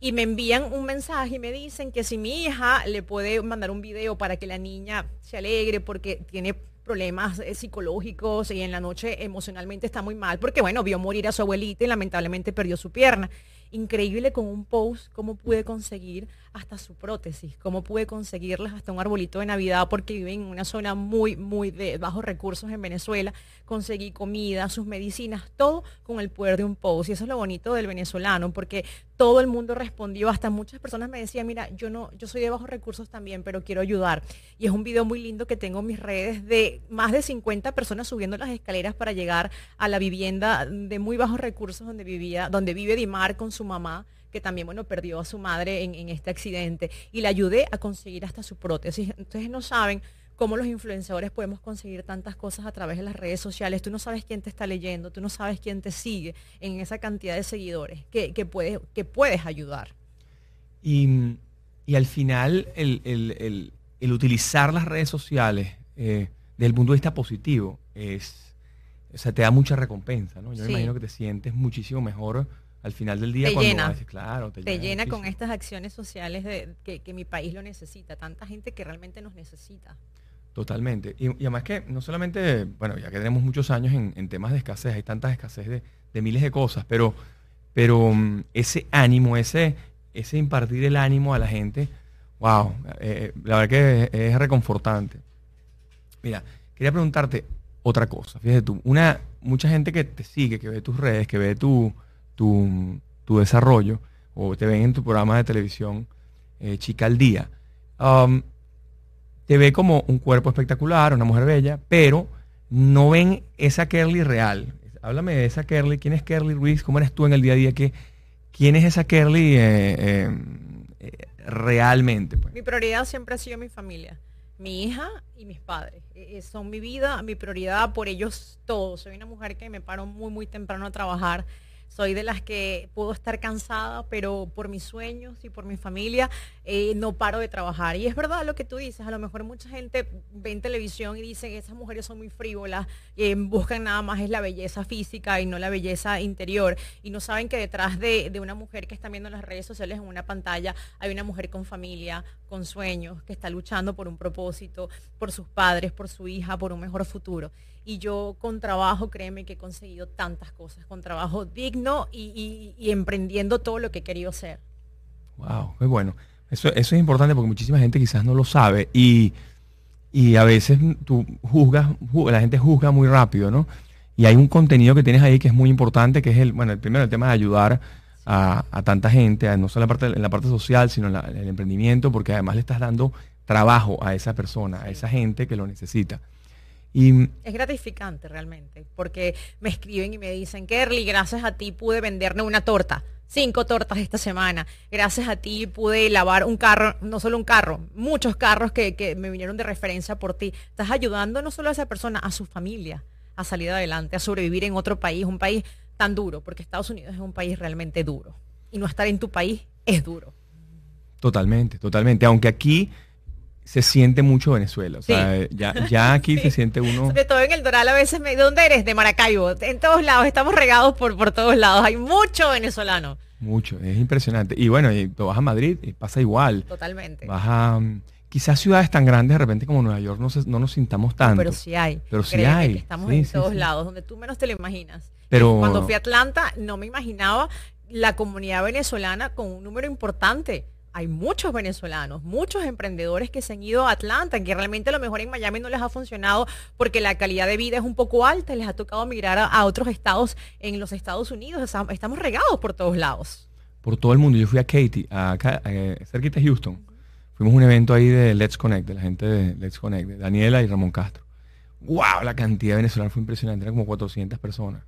y me envían un mensaje y me dicen que si mi hija le puede mandar un video para que la niña se alegre porque tiene problemas eh, psicológicos y en la noche emocionalmente está muy mal porque bueno, vio morir a su abuelita y lamentablemente perdió su pierna. Increíble con un post cómo pude conseguir hasta su prótesis, cómo pude conseguirlas hasta un arbolito de Navidad porque vive en una zona muy, muy de bajos recursos en Venezuela. Conseguí comida, sus medicinas, todo con el poder de un post. Y eso es lo bonito del venezolano, porque todo el mundo respondió, hasta muchas personas me decían, mira, yo no, yo soy de bajos recursos también, pero quiero ayudar. Y es un video muy lindo que tengo en mis redes de más de 50 personas subiendo las escaleras para llegar a la vivienda de muy bajos recursos donde vivía, donde vive Dimar con su mamá que también, bueno, perdió a su madre en, en este accidente y le ayudé a conseguir hasta su prótesis. Entonces no saben cómo los influenciadores podemos conseguir tantas cosas a través de las redes sociales. Tú no sabes quién te está leyendo, tú no sabes quién te sigue en esa cantidad de seguidores que, que puedes, que puedes ayudar. Y, y al final, el, el- el- el utilizar las redes sociales eh, desde el punto de vista positivo es, o sea, te da mucha recompensa, ¿no? Yo me imagino que te sientes muchísimo mejor al final del día Te cuando llena. claro, te, Te llena con estas acciones sociales de, que, que mi país lo necesita, tanta gente que realmente nos necesita. Totalmente. Y, y además que no solamente, bueno, ya que tenemos muchos años en, en temas de escasez, hay tantas escasez de, de miles de cosas, pero, pero mm, ese ánimo, ese, ese impartir el ánimo a la gente, wow, eh, la verdad que es, es reconfortante. Mira, quería preguntarte otra cosa. Fíjate tú, una, mucha gente que te sigue, que ve tus redes, que ve tu, tu, desarrollo, o te ven en tu programa de televisión, eh, Chica al Día, um, te ve como un cuerpo espectacular, una mujer bella, pero no ven esa Kerly real. Háblame de esa Kerly. ¿Quién es Kerly Ruiz? ¿Cómo eres tú en el día a día? ¿Qué, ¿Quién es esa Kerly eh, eh, realmente? Pues? Mi prioridad siempre ha sido mi familia, mi hija y mis padres. Eh, eh, son mi vida, mi prioridad por ellos todos. Soy una mujer que me paro muy, muy temprano a trabajar. Soy de las que puedo estar cansada, pero por mis sueños y por mi familia eh, no paro de trabajar. Y es verdad lo que tú dices, a lo mejor mucha gente ve en televisión y dice que esas mujeres son muy frívolas, eh, buscan nada más es la belleza física y no la belleza interior. Y no saben que detrás de, de una mujer que están viendo en las redes sociales en una pantalla hay una mujer con familia, con sueños, que está luchando por un propósito, por sus padres, por su hija, por un mejor futuro. Y yo con trabajo, créeme que he conseguido tantas cosas, con trabajo digno y, y- y emprendiendo todo lo que he querido hacer. Wow, qué bueno. Eso, eso es importante porque muchísima gente quizás no lo sabe y, y a veces tú juzgas, ju- la gente juzga muy rápido, ¿no? Y hay un contenido que tienes ahí que es muy importante, que es el, bueno, el primero el tema de ayudar a, a tanta gente, a- no solo en la parte, en la parte social, sino en, la- en el emprendimiento, porque además le estás dando trabajo a esa persona, a esa gente que lo necesita. Y Es gratificante realmente, porque me escriben y me dicen, Kerly, gracias a ti pude venderme una torta, cinco tortas esta semana. Gracias a ti pude lavar un carro, no solo un carro, muchos carros que, que me vinieron de referencia por ti. Estás ayudando no solo a esa persona, a su familia, a salir adelante, a sobrevivir en otro país, un país tan duro, porque Estados Unidos es un país realmente duro. Y no estar en tu país es duro. totalmente, totalmente. Aunque aquí se siente mucho Venezuela. O sea, ya, ya aquí se siente uno... Sobre todo en el Doral a veces me... ¿De dónde eres? De Maracaibo. En todos lados, estamos regados por, por todos lados. Hay mucho venezolano. Mucho, es impresionante. Y bueno, y tú vas a Madrid y pasa igual. Totalmente. Vas a mm, quizás ciudades tan grandes de repente como Nueva York no, se- no nos sintamos tanto. Pero sí hay. Pero sí hay. que estamos Sí, en todos lados, donde tú menos te lo imaginas. Pero- Cuando fui a Atlanta, no me imaginaba la comunidad venezolana con un número importante. Hay muchos venezolanos, muchos emprendedores que se han ido a Atlanta, que realmente a lo mejor en Miami no les ha funcionado porque la calidad de vida es un poco alta y les ha tocado migrar a, a otros estados en los Estados Unidos. Estamos regados por todos lados. Por todo el mundo. Yo fui a Katy, acá, eh, cerquita de Houston. Fuimos a un evento ahí de Let's Connect, de la gente de Let's Connect, de Daniela y Ramón Castro. ¡Wow! La cantidad de venezolanos fue impresionante. Eran como 400 personas.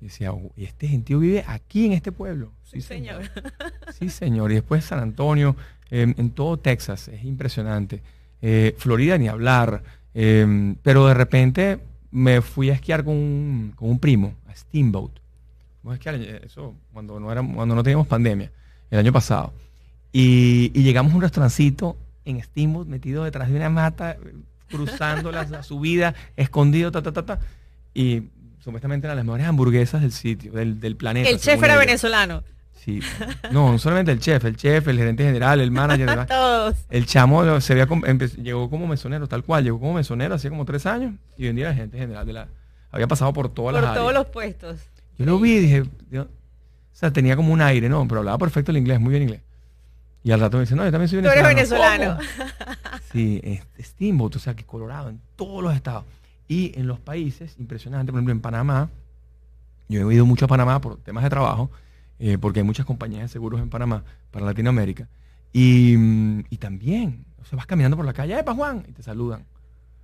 Y decía, "Oh, ¿y este gentío vive aquí en este pueblo? Sí, señor. Sí, señor. Y después San Antonio, eh, en todo Texas, es impresionante. Eh, Florida ni hablar. Eh, pero de repente me fui a esquiar con un, con un primo, a Steamboat. ¿cómo es que año? eso cuando no era, cuando no teníamos pandemia, el año pasado. Y, y llegamos a un restaurancito en Steamboat, metido detrás de una mata, cruzando la, la subida, escondido, ta, ta, ta, ta. Y supuestamente eran las mejores hamburguesas del sitio, del, del planeta. El chef era venezolano. Sí. No, no solamente el chef, el chef, el gerente general, el manager. Todos. El chamo se había llegó como mesonero, tal cual, llegó como mesonero hace como tres años y vendía a la gente general de la. Había pasado por todas Por las todos áreas. los puestos. Yo lo vi y dije, o sea, tenía como un aire, ¿no? Pero hablaba perfecto el inglés, muy bien inglés. Y al rato me dice, no, yo también soy Tú eres venezolano. venezolano. ¿Cómo? Sí, es Steamboat, o sea, que Colorado, en todos los estados. Y en los países, impresionante, por ejemplo, en Panamá, yo he ido mucho a Panamá por temas de trabajo, eh, porque hay muchas compañías de seguros en Panamá para Latinoamérica. Y, mm, y también, o sea, vas caminando por la calle, ¡Epa, Juan! Y te saludan.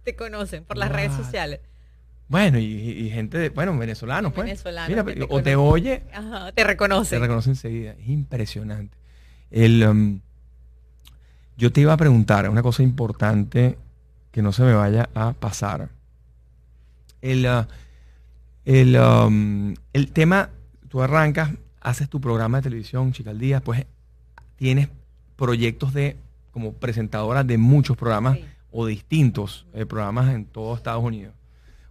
Te conocen por las redes sociales. Bueno, y, y gente, de- bueno, venezolanos, pues. Venezolanos Mira, te o te oye, Ajá, te te reconocen. reconoce enseguida. Es impresionante. El, um, yo te iba a preguntar una cosa importante que no se me vaya a pasar. El, uh, el, um, el tema, tú arrancas, haces tu programa de televisión, Chica al Día, pues tienes proyectos de como presentadora de muchos programas Sí. o distintos eh, programas en todo Estados Unidos.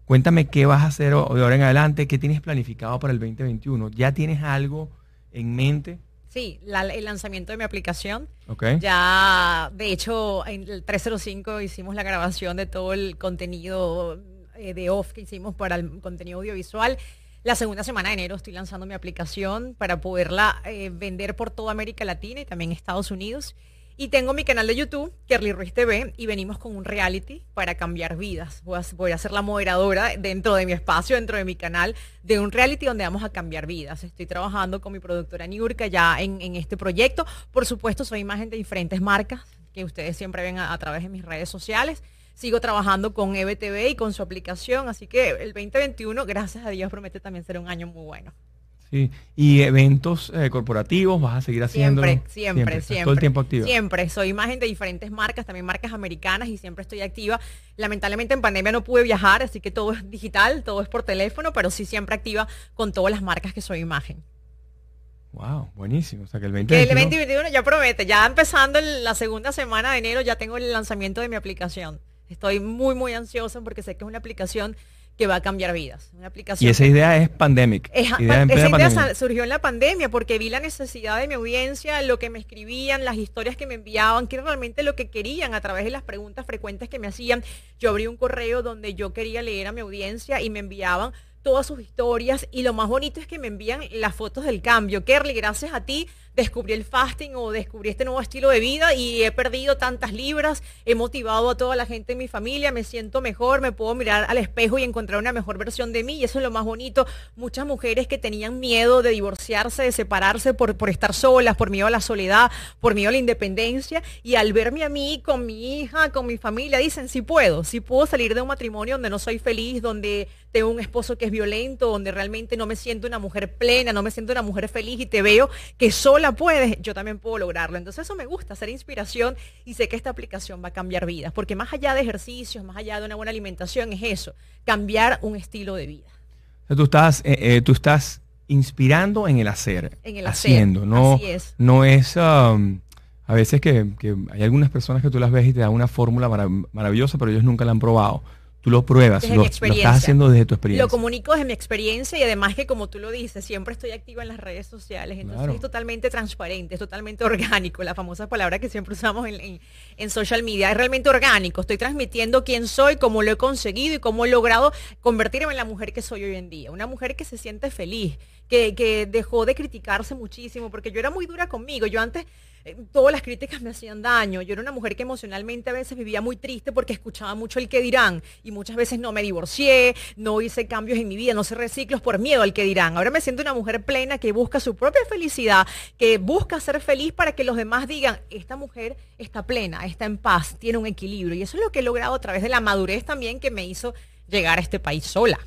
Cuéntame qué vas a hacer de ahora en adelante, qué tienes planificado para el 2021. ¿Ya tienes algo en mente? Sí, la- el lanzamiento de mi aplicación. ¿Ok? Ya, de hecho, en el 305 hicimos la grabación de todo el contenido eh, de off que hicimos para el contenido audiovisual. La segunda semana de enero estoy lanzando mi aplicación para poderla eh, vender por toda América Latina y también Estados Unidos. Y tengo mi canal de YouTube, Kerly Ruiz TV, y venimos con un reality para cambiar vidas. Voy a, voy ser la moderadora dentro de mi espacio, dentro de mi canal, de un reality donde vamos a cambiar vidas. Estoy trabajando con mi productora Niurka ya en, este proyecto. Por supuesto, soy imagen de diferentes marcas que ustedes siempre ven a través de mis redes sociales. Sigo trabajando con EBTV y con su aplicación, así que el 2021, gracias a Dios, promete también ser un año muy bueno. Sí. ¿Y eventos eh, corporativos vas a seguir haciéndolo? Siempre, siempre, siempre. Todo el tiempo activo. Siempre. Soy imagen de diferentes marcas, también marcas americanas y siempre estoy activa. Lamentablemente en pandemia no pude viajar, así que todo es digital, todo es por teléfono, pero sí siempre activa con todas las marcas que soy imagen. Wow, buenísimo. O sea que el 2021... Que el 2021 ya promete, ya empezando la segunda semana de enero ya tengo el lanzamiento de mi aplicación. Estoy muy, muy ansiosa porque sé que es una aplicación que va a cambiar vidas. Una aplicación Y esa idea es pandemic. es- idea esa idea pandemia. surgió en la pandemia porque vi la necesidad de mi audiencia, lo que me escribían, las historias que me enviaban, que era realmente lo que querían a través de las preguntas frecuentes que me hacían. Yo abrí un correo donde yo quería leer a mi audiencia y me enviaban todas sus historias y lo más bonito es que me envían las fotos del cambio. Kerly, gracias a ti descubrí el fasting o descubrí este nuevo estilo de vida y he perdido tantas libras, he motivado a toda la gente en mi familia, me siento mejor, me puedo mirar al espejo y encontrar una mejor versión de mí y eso es lo más bonito. Muchas mujeres que tenían miedo de divorciarse, de separarse por, por estar solas, por miedo a la soledad, por miedo a la independencia y al verme a mí con mi hija, con mi familia, dicen, sí puedo, sí puedo salir de un matrimonio donde no soy feliz, donde tengo un esposo que es violento, donde realmente no me siento una mujer plena, no me siento una mujer feliz y te veo que sola puedes, yo también puedo lograrlo. Entonces eso me gusta, hacer inspiración y sé que esta aplicación va a cambiar vidas, porque más allá de ejercicios, más allá de una buena alimentación, es eso, cambiar un estilo de vida. Tú estás, eh, eh, tú estás inspirando en el hacer. En el hacer, haciendo. No, así es. no es um, a veces que, que hay algunas personas que tú las ves y te dan una fórmula marav- maravillosa, pero ellos nunca la han probado. Tú lo pruebas, lo, lo estás haciendo desde tu experiencia. Lo comunico desde mi experiencia y además que como tú lo dices, siempre estoy activa en las redes sociales, entonces Claro. es totalmente transparente, es totalmente orgánico, la famosa palabra que siempre usamos en, en- en social media, es realmente orgánico, estoy transmitiendo quién soy, cómo lo he conseguido y cómo he logrado convertirme en la mujer que soy hoy en día, una mujer que se siente feliz, que, que dejó de criticarse muchísimo, porque yo era muy dura conmigo, yo antes eh, todas las críticas me hacían daño. Yo era una mujer que emocionalmente a veces vivía muy triste porque escuchaba mucho el que dirán y muchas veces no me divorcié, no hice cambios en mi vida, no cerré ciclos por miedo al que dirán. Ahora me siento una mujer plena que busca su propia felicidad, que busca ser feliz para que los demás digan, esta mujer está plena, está en paz, tiene un equilibrio. Y eso es lo que he logrado a través de la madurez también que me hizo llegar a este país sola.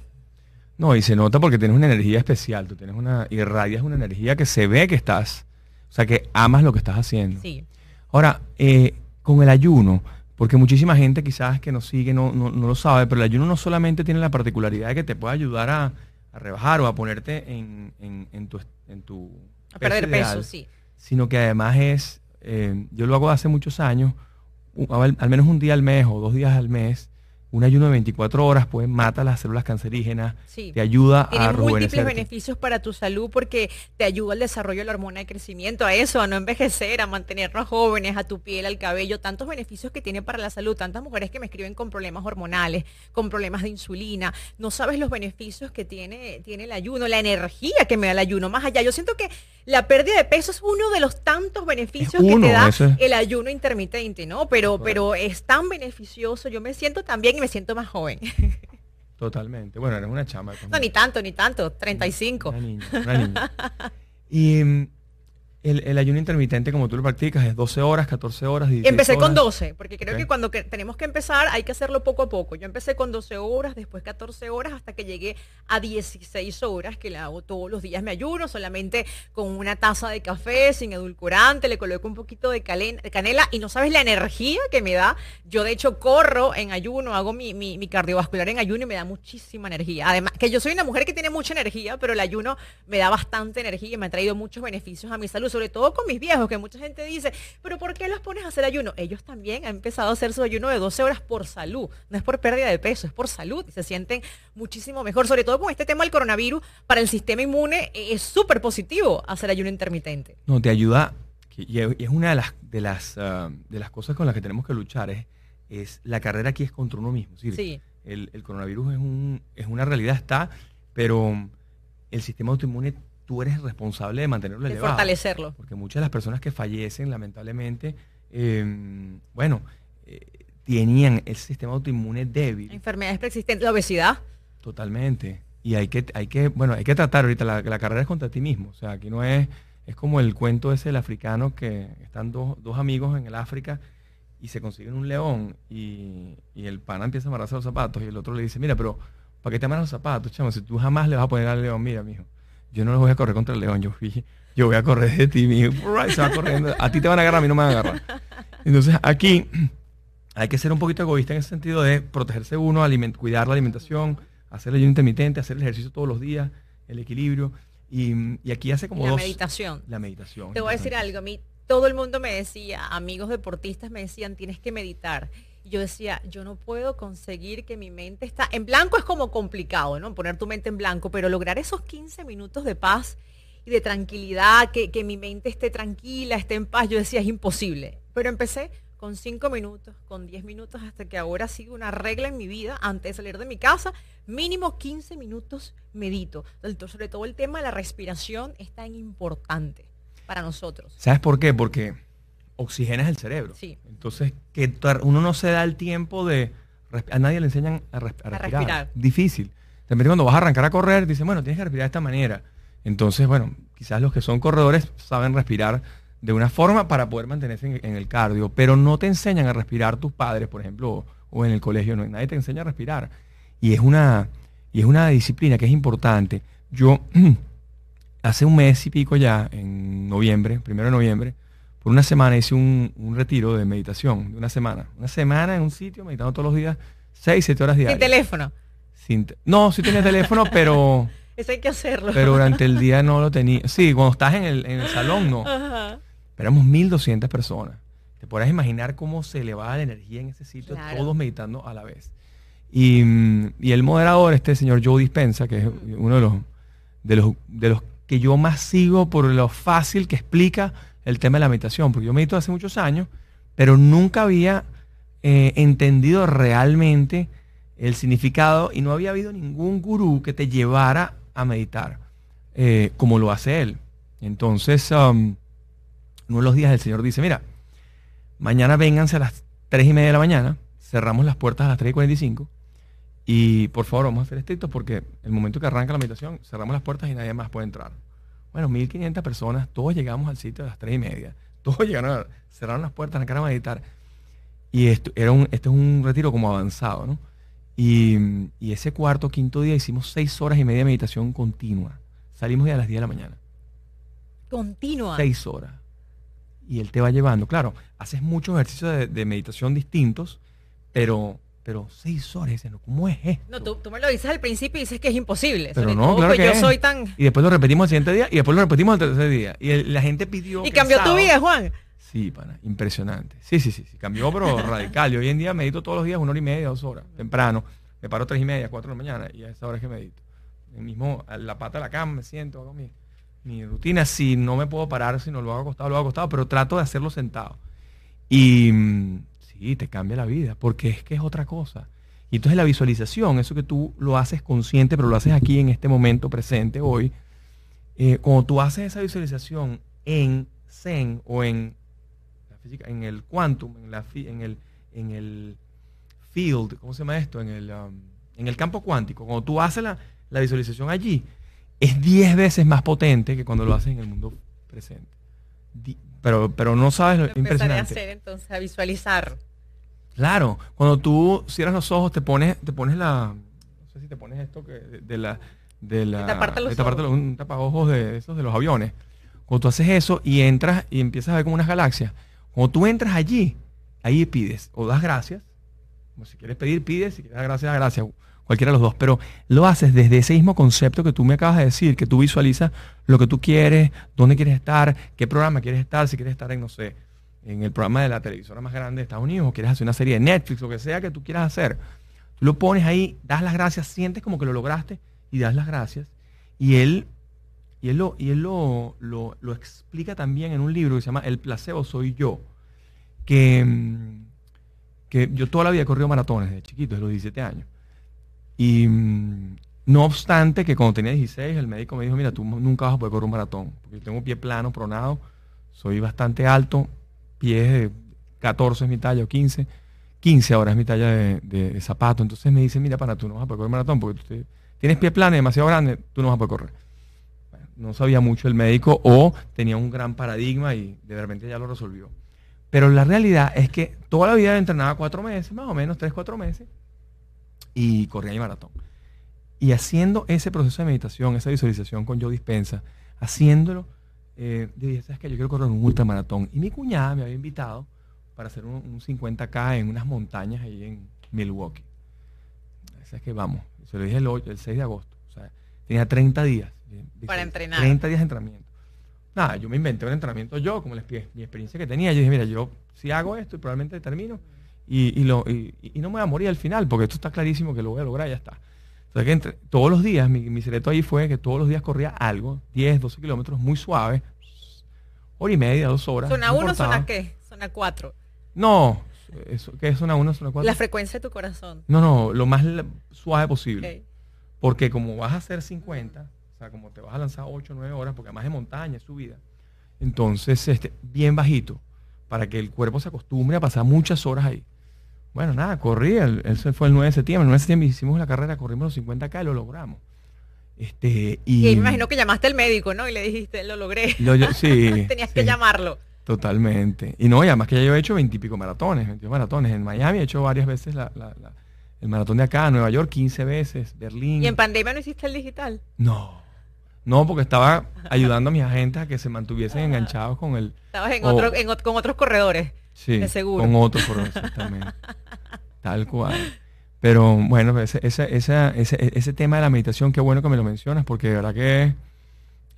No, y se nota porque tienes una energía especial, tú tienes una, irradias una energía que se ve que estás, o sea, que amas lo que estás haciendo. Sí. Ahora, eh, con el ayuno, porque muchísima gente quizás que nos sigue no, no, no lo sabe, pero el ayuno no solamente tiene la particularidad de que te puede ayudar a, a rebajar o a ponerte en, en, en tu, en tu A perder ideal, peso, sí. sino que además es, eh, yo lo hago hace muchos años, al menos un día al mes o dos días al mes, un ayuno de 24 horas, pues mata las células cancerígenas, Sí. te ayuda Tiene a múltiples beneficios para tu salud porque te ayuda al desarrollo de la hormona de crecimiento, a eso, a no envejecer, a mantenernos jóvenes, a tu piel, al cabello, tantos beneficios que tiene para la salud, tantas mujeres que me escriben con problemas hormonales, con problemas de insulina, no sabes los beneficios que tiene, tiene el ayuno, la energía que me da el ayuno, más allá. Yo siento que la pérdida de peso es uno de los tantos beneficios que te da el ayuno intermitente, ¿no? Pero, pero es tan beneficioso, yo me siento tan bien y me siento más joven. Totalmente. Bueno, eres una chama. No, ni tanto, ni tanto, 35. Una niña, una niña. Y mm, el, el ayuno intermitente, como tú lo practicas, es 12 horas, 14 horas. 16 Empecé con horas. 12, porque creo que cuando que- tenemos que empezar hay que hacerlo poco a poco. Yo empecé con 12 horas, después 14 horas, hasta que llegué a 16 horas, que la hago todos los días. Me ayuno solamente con una taza de café, sin edulcorante, le coloco un poquito de canela y no sabes la energía que me da. Yo de hecho corro en ayuno, hago mi, mi- mi cardiovascular en ayuno y me da muchísima energía. Además, que yo soy una mujer que tiene mucha energía, pero el ayuno me da bastante energía y me ha traído muchos beneficios a mi salud, sobre todo con mis viejos, que mucha gente dice, pero ¿por qué los pones a hacer ayuno? Ellos también han empezado a hacer su ayuno de 12 horas por salud, no es por pérdida de peso, es por salud y se sienten muchísimo mejor, sobre todo con este tema del coronavirus, para el sistema inmune eh, es súper positivo hacer ayuno intermitente. No, te ayuda, y es una de las, de las, ah, de las cosas con las que tenemos que luchar, es, es la carrera aquí es contra uno mismo. Sí. el, el coronavirus es, un, es una realidad, está, pero el sistema autoinmune, tú eres responsable de mantenerlo De elevado. fortalecerlo. Porque muchas de las personas que fallecen, lamentablemente, eh, bueno, eh, tenían el sistema autoinmune débil. Enfermedades preexistentes, la obesidad. Totalmente. Y hay que, hay que, bueno, hay que tratar ahorita, la, la carrera es contra ti mismo. O sea, aquí no es, es como el cuento ese del africano que están dos, dos amigos en el África y se consiguen un león y, y el pana empieza a amarrarse los zapatos y el otro le dice, mira, pero ¿para qué te amarras los zapatos, chamo? Si tú jamás le vas a poner al león, mira, mijo, yo no le voy a correr contra el león, yo, fui- yo voy a correr de ti. Right, se va corriendo. A ti te van a agarrar, a mí no me van a agarrar. Entonces, aquí hay que ser un poquito egoísta en ese sentido de protegerse uno, aliment- cuidar la alimentación, hacer el ayuno intermitente, hacer el ejercicio todos los días, el equilibrio. Y, y aquí hace como la dos... meditación. La meditación. Te voy a decir algo, a mí todo el mundo me decía, amigos deportistas me decían, tienes que meditar. Yo decía, yo no puedo conseguir que mi mente está en blanco es como complicado, ¿no? Poner tu mente en blanco, pero lograr esos 15 minutos de paz y de tranquilidad, que, que mi mente esté tranquila, esté en paz, yo decía, es imposible. Pero empecé con 5 minutos, con 10 minutos, hasta que ahora sido una regla en mi vida, antes de salir de mi casa, mínimo 15 minutos medito. Sobre todo el tema de la respiración es tan importante para nosotros. ¿Sabes por qué? Porque oxigenas el cerebro. Sí. Entonces, que uno no se da el tiempo de... A nadie le enseñan a, res- a A respirar. respirar. Difícil. De repente cuando vas a arrancar a correr, dicen, bueno, tienes que respirar de esta manera. Entonces, bueno, quizás los que son corredores saben respirar de una forma para poder mantenerse en, en el cardio, pero no te enseñan a respirar tus padres, por ejemplo, o, o en el colegio, no, nadie te enseña a respirar. Y es una, y es una disciplina que es importante. Yo, hace un mes y pico ya, en noviembre, primero de noviembre, por una semana hice un, un retiro de meditación, de una semana. Una semana en un sitio, meditando todos los días, seis, siete horas Sin diarias. teléfono. Sin te- no, sí tenía teléfono, pero, Eso hay que hacerlo. pero durante el día no lo tenía. Sí, cuando estás en el, en el salón, no. Ajá. Pero éramos 1.200 personas. Te podrás imaginar cómo se elevaba la energía en ese sitio, Claro. todos meditando a la vez. Y, y el moderador, este señor Joe Dispensa, que es uno de los, de los, de los que yo más sigo por lo fácil que explica el tema de la meditación, porque yo medito hace muchos años, pero nunca había eh, entendido realmente el significado y no había habido ningún gurú que te llevara a meditar eh, como lo hace él. Entonces, um, uno de los días el Señor dice, mira, mañana vénganse a las 3 y media de la mañana, cerramos las puertas a las 3 y 45 y por favor vamos a ser estrictos porque el momento que arranca la meditación, cerramos las puertas y nadie más puede entrar. Bueno, 1500 personas, todos llegamos al sitio a las 3 y media, todos llegaron, a, cerraron las puertas, arrancaron a meditar. Y esto, era un, este es un retiro como avanzado, ¿no? Y, y ese cuarto, quinto día hicimos 6 horas y media de meditación continua. Salimos ya a las 10 de la mañana. Continua. seis horas. Y él te va llevando. Claro, haces muchos ejercicios de, de meditación distintos, pero pero seis horas, ¿cómo es esto? No, tú, tú me lo dices al principio y dices que es imposible. Pero sobre no, todo claro pues que yo es. soy tan... Y después lo repetimos el siguiente día y después lo repetimos el tercer día. Y el- la gente pidió... Y cambió tu vida, Juan. Sí, pana, impresionante. Sí, sí, sí, sí, cambió, pero radical. Y hoy en día medito todos los días una hora y media, dos horas, temprano. Me paro tres y media, cuatro de la mañana y a esa hora es que medito. El mismo, a la pata de la cama me siento, hago mi, mi rutina. Si no me puedo parar, si no lo hago acostado, lo hago acostado, pero trato de hacerlo sentado. Y mm, sí, te cambia la vida, porque es que es otra cosa. Y entonces la visualización, eso que tú lo haces consciente, pero lo haces aquí en este momento presente, hoy, eh, cuando tú haces esa visualización en Zen o en la física, en el quantum, en, la, fi- en, el, en el field, ¿cómo se llama esto? En el, um, en el campo cuántico, cuando tú haces la, la visualización allí, es 10 veces más potente que cuando lo haces en el mundo presente. Pero, pero no sabes lo Lo empezaré a impresionante. hacer entonces, a visualizar. Claro, cuando tú cierras los ojos, te pones, te pones la, no sé si te pones esto que de, de la, de la, taparte los de ojos. los- un tapaojos de esos de los aviones. Cuando tú haces eso y entras y empiezas a ver como unas galaxias, cuando tú entras allí, ahí pides o das gracias, como si quieres pedir, pides, si quieres dar gracias, das gracias, cualquiera de los dos, pero lo haces desde ese mismo concepto que tú me acabas de decir, que tú visualizas lo que tú quieres, dónde quieres estar, qué programa quieres estar, si quieres estar en, no sé, en el programa de la televisora más grande de Estados Unidos, o quieres hacer una serie de Netflix, lo que sea que tú quieras hacer. Tú lo pones ahí, das las gracias, sientes como que lo lograste y das las gracias. Y él, y él, lo, y él lo, lo- lo explica también en un libro que se llama El placebo soy yo, que, mm, que yo toda la vida he corrido maratones desde chiquito, desde los 17 años. Y mm, no obstante que cuando tenía 16, el médico me dijo, mira, tú nunca vas a poder correr un maratón, porque yo tengo pie plano, pronado, soy bastante alto, pies de 14 es mi talla o 15, 15 ahora es mi talla de, de- zapato. Entonces me dice, mira, para tú no vas a poder correr maratón, porque tú tienes pie plano demasiado grande, tú no vas a poder correr. No sabía mucho el médico o tenía un gran paradigma y de repente ya lo resolvió. Pero la realidad es que toda la vida entrenaba cuatro meses, más o menos, tres, cuatro meses, y corría mi maratón. Y haciendo ese proceso de meditación, esa visualización con yo dispensa, haciéndolo, eh, yo dije, ¿sabes qué? Yo quiero correr un ultramaratón. Y mi cuñada me había invitado para hacer un, un 50K en unas montañas ahí en Milwaukee. ¿Sabes qué? Vamos. Se lo dije el, 8 el 6 de agosto. O sea, tenía 30 días. Para entrenar. 30 días de entrenamiento. Nada, yo me inventé un entrenamiento yo, como la expi- mi experiencia que tenía. Yo dije, mira, yo si hago esto y probablemente termino y, y lo, y, y no me voy a morir al final, porque esto está clarísimo que lo voy a lograr y ya está. Entonces, que entre- todos los días, mi, mi secreto ahí fue que todos los días corría algo, 10, 12 kilómetros, muy suave, hora y media, dos horas. ¿Zona no 1 importaba. zona qué? Zona 4. No, eso, ¿qué es zona 1, zona 4? La frecuencia de tu corazón. No, no, lo más suave posible. Ok. Porque como vas a hacer 50, o sea, como te vas a lanzar 8 o 9 horas, porque además es montaña, es subida, entonces este, bien bajito, para que el cuerpo se acostumbre a pasar muchas horas ahí. Bueno, nada, corrí, el- ese fue el 9 de septiembre, el 9 de septiembre hicimos la carrera, corrimos los 50K y lo logramos. Este, y, Y me imagino que llamaste al médico, ¿no? Y le dijiste, lo logré. Yo- sí, Tenías sí. que llamarlo. Totalmente. Y no, y además que ya yo he hecho 20 y pico maratones, 22 maratones. En Miami he hecho varias veces la- la- la- el maratón de acá, Nueva York 15 veces, Berlín. ¿Y en pandemia no hiciste el digital? No. No, porque estaba ayudando a mis agentes a que se mantuviesen enganchados con el... Estabas en otro, en con otros corredores. Sí, de seguro. con otros, por exactamente. Tal cual. Pero bueno, ese, ese, esa- ese, ese tema de la meditación, qué bueno que me lo mencionas, porque de verdad que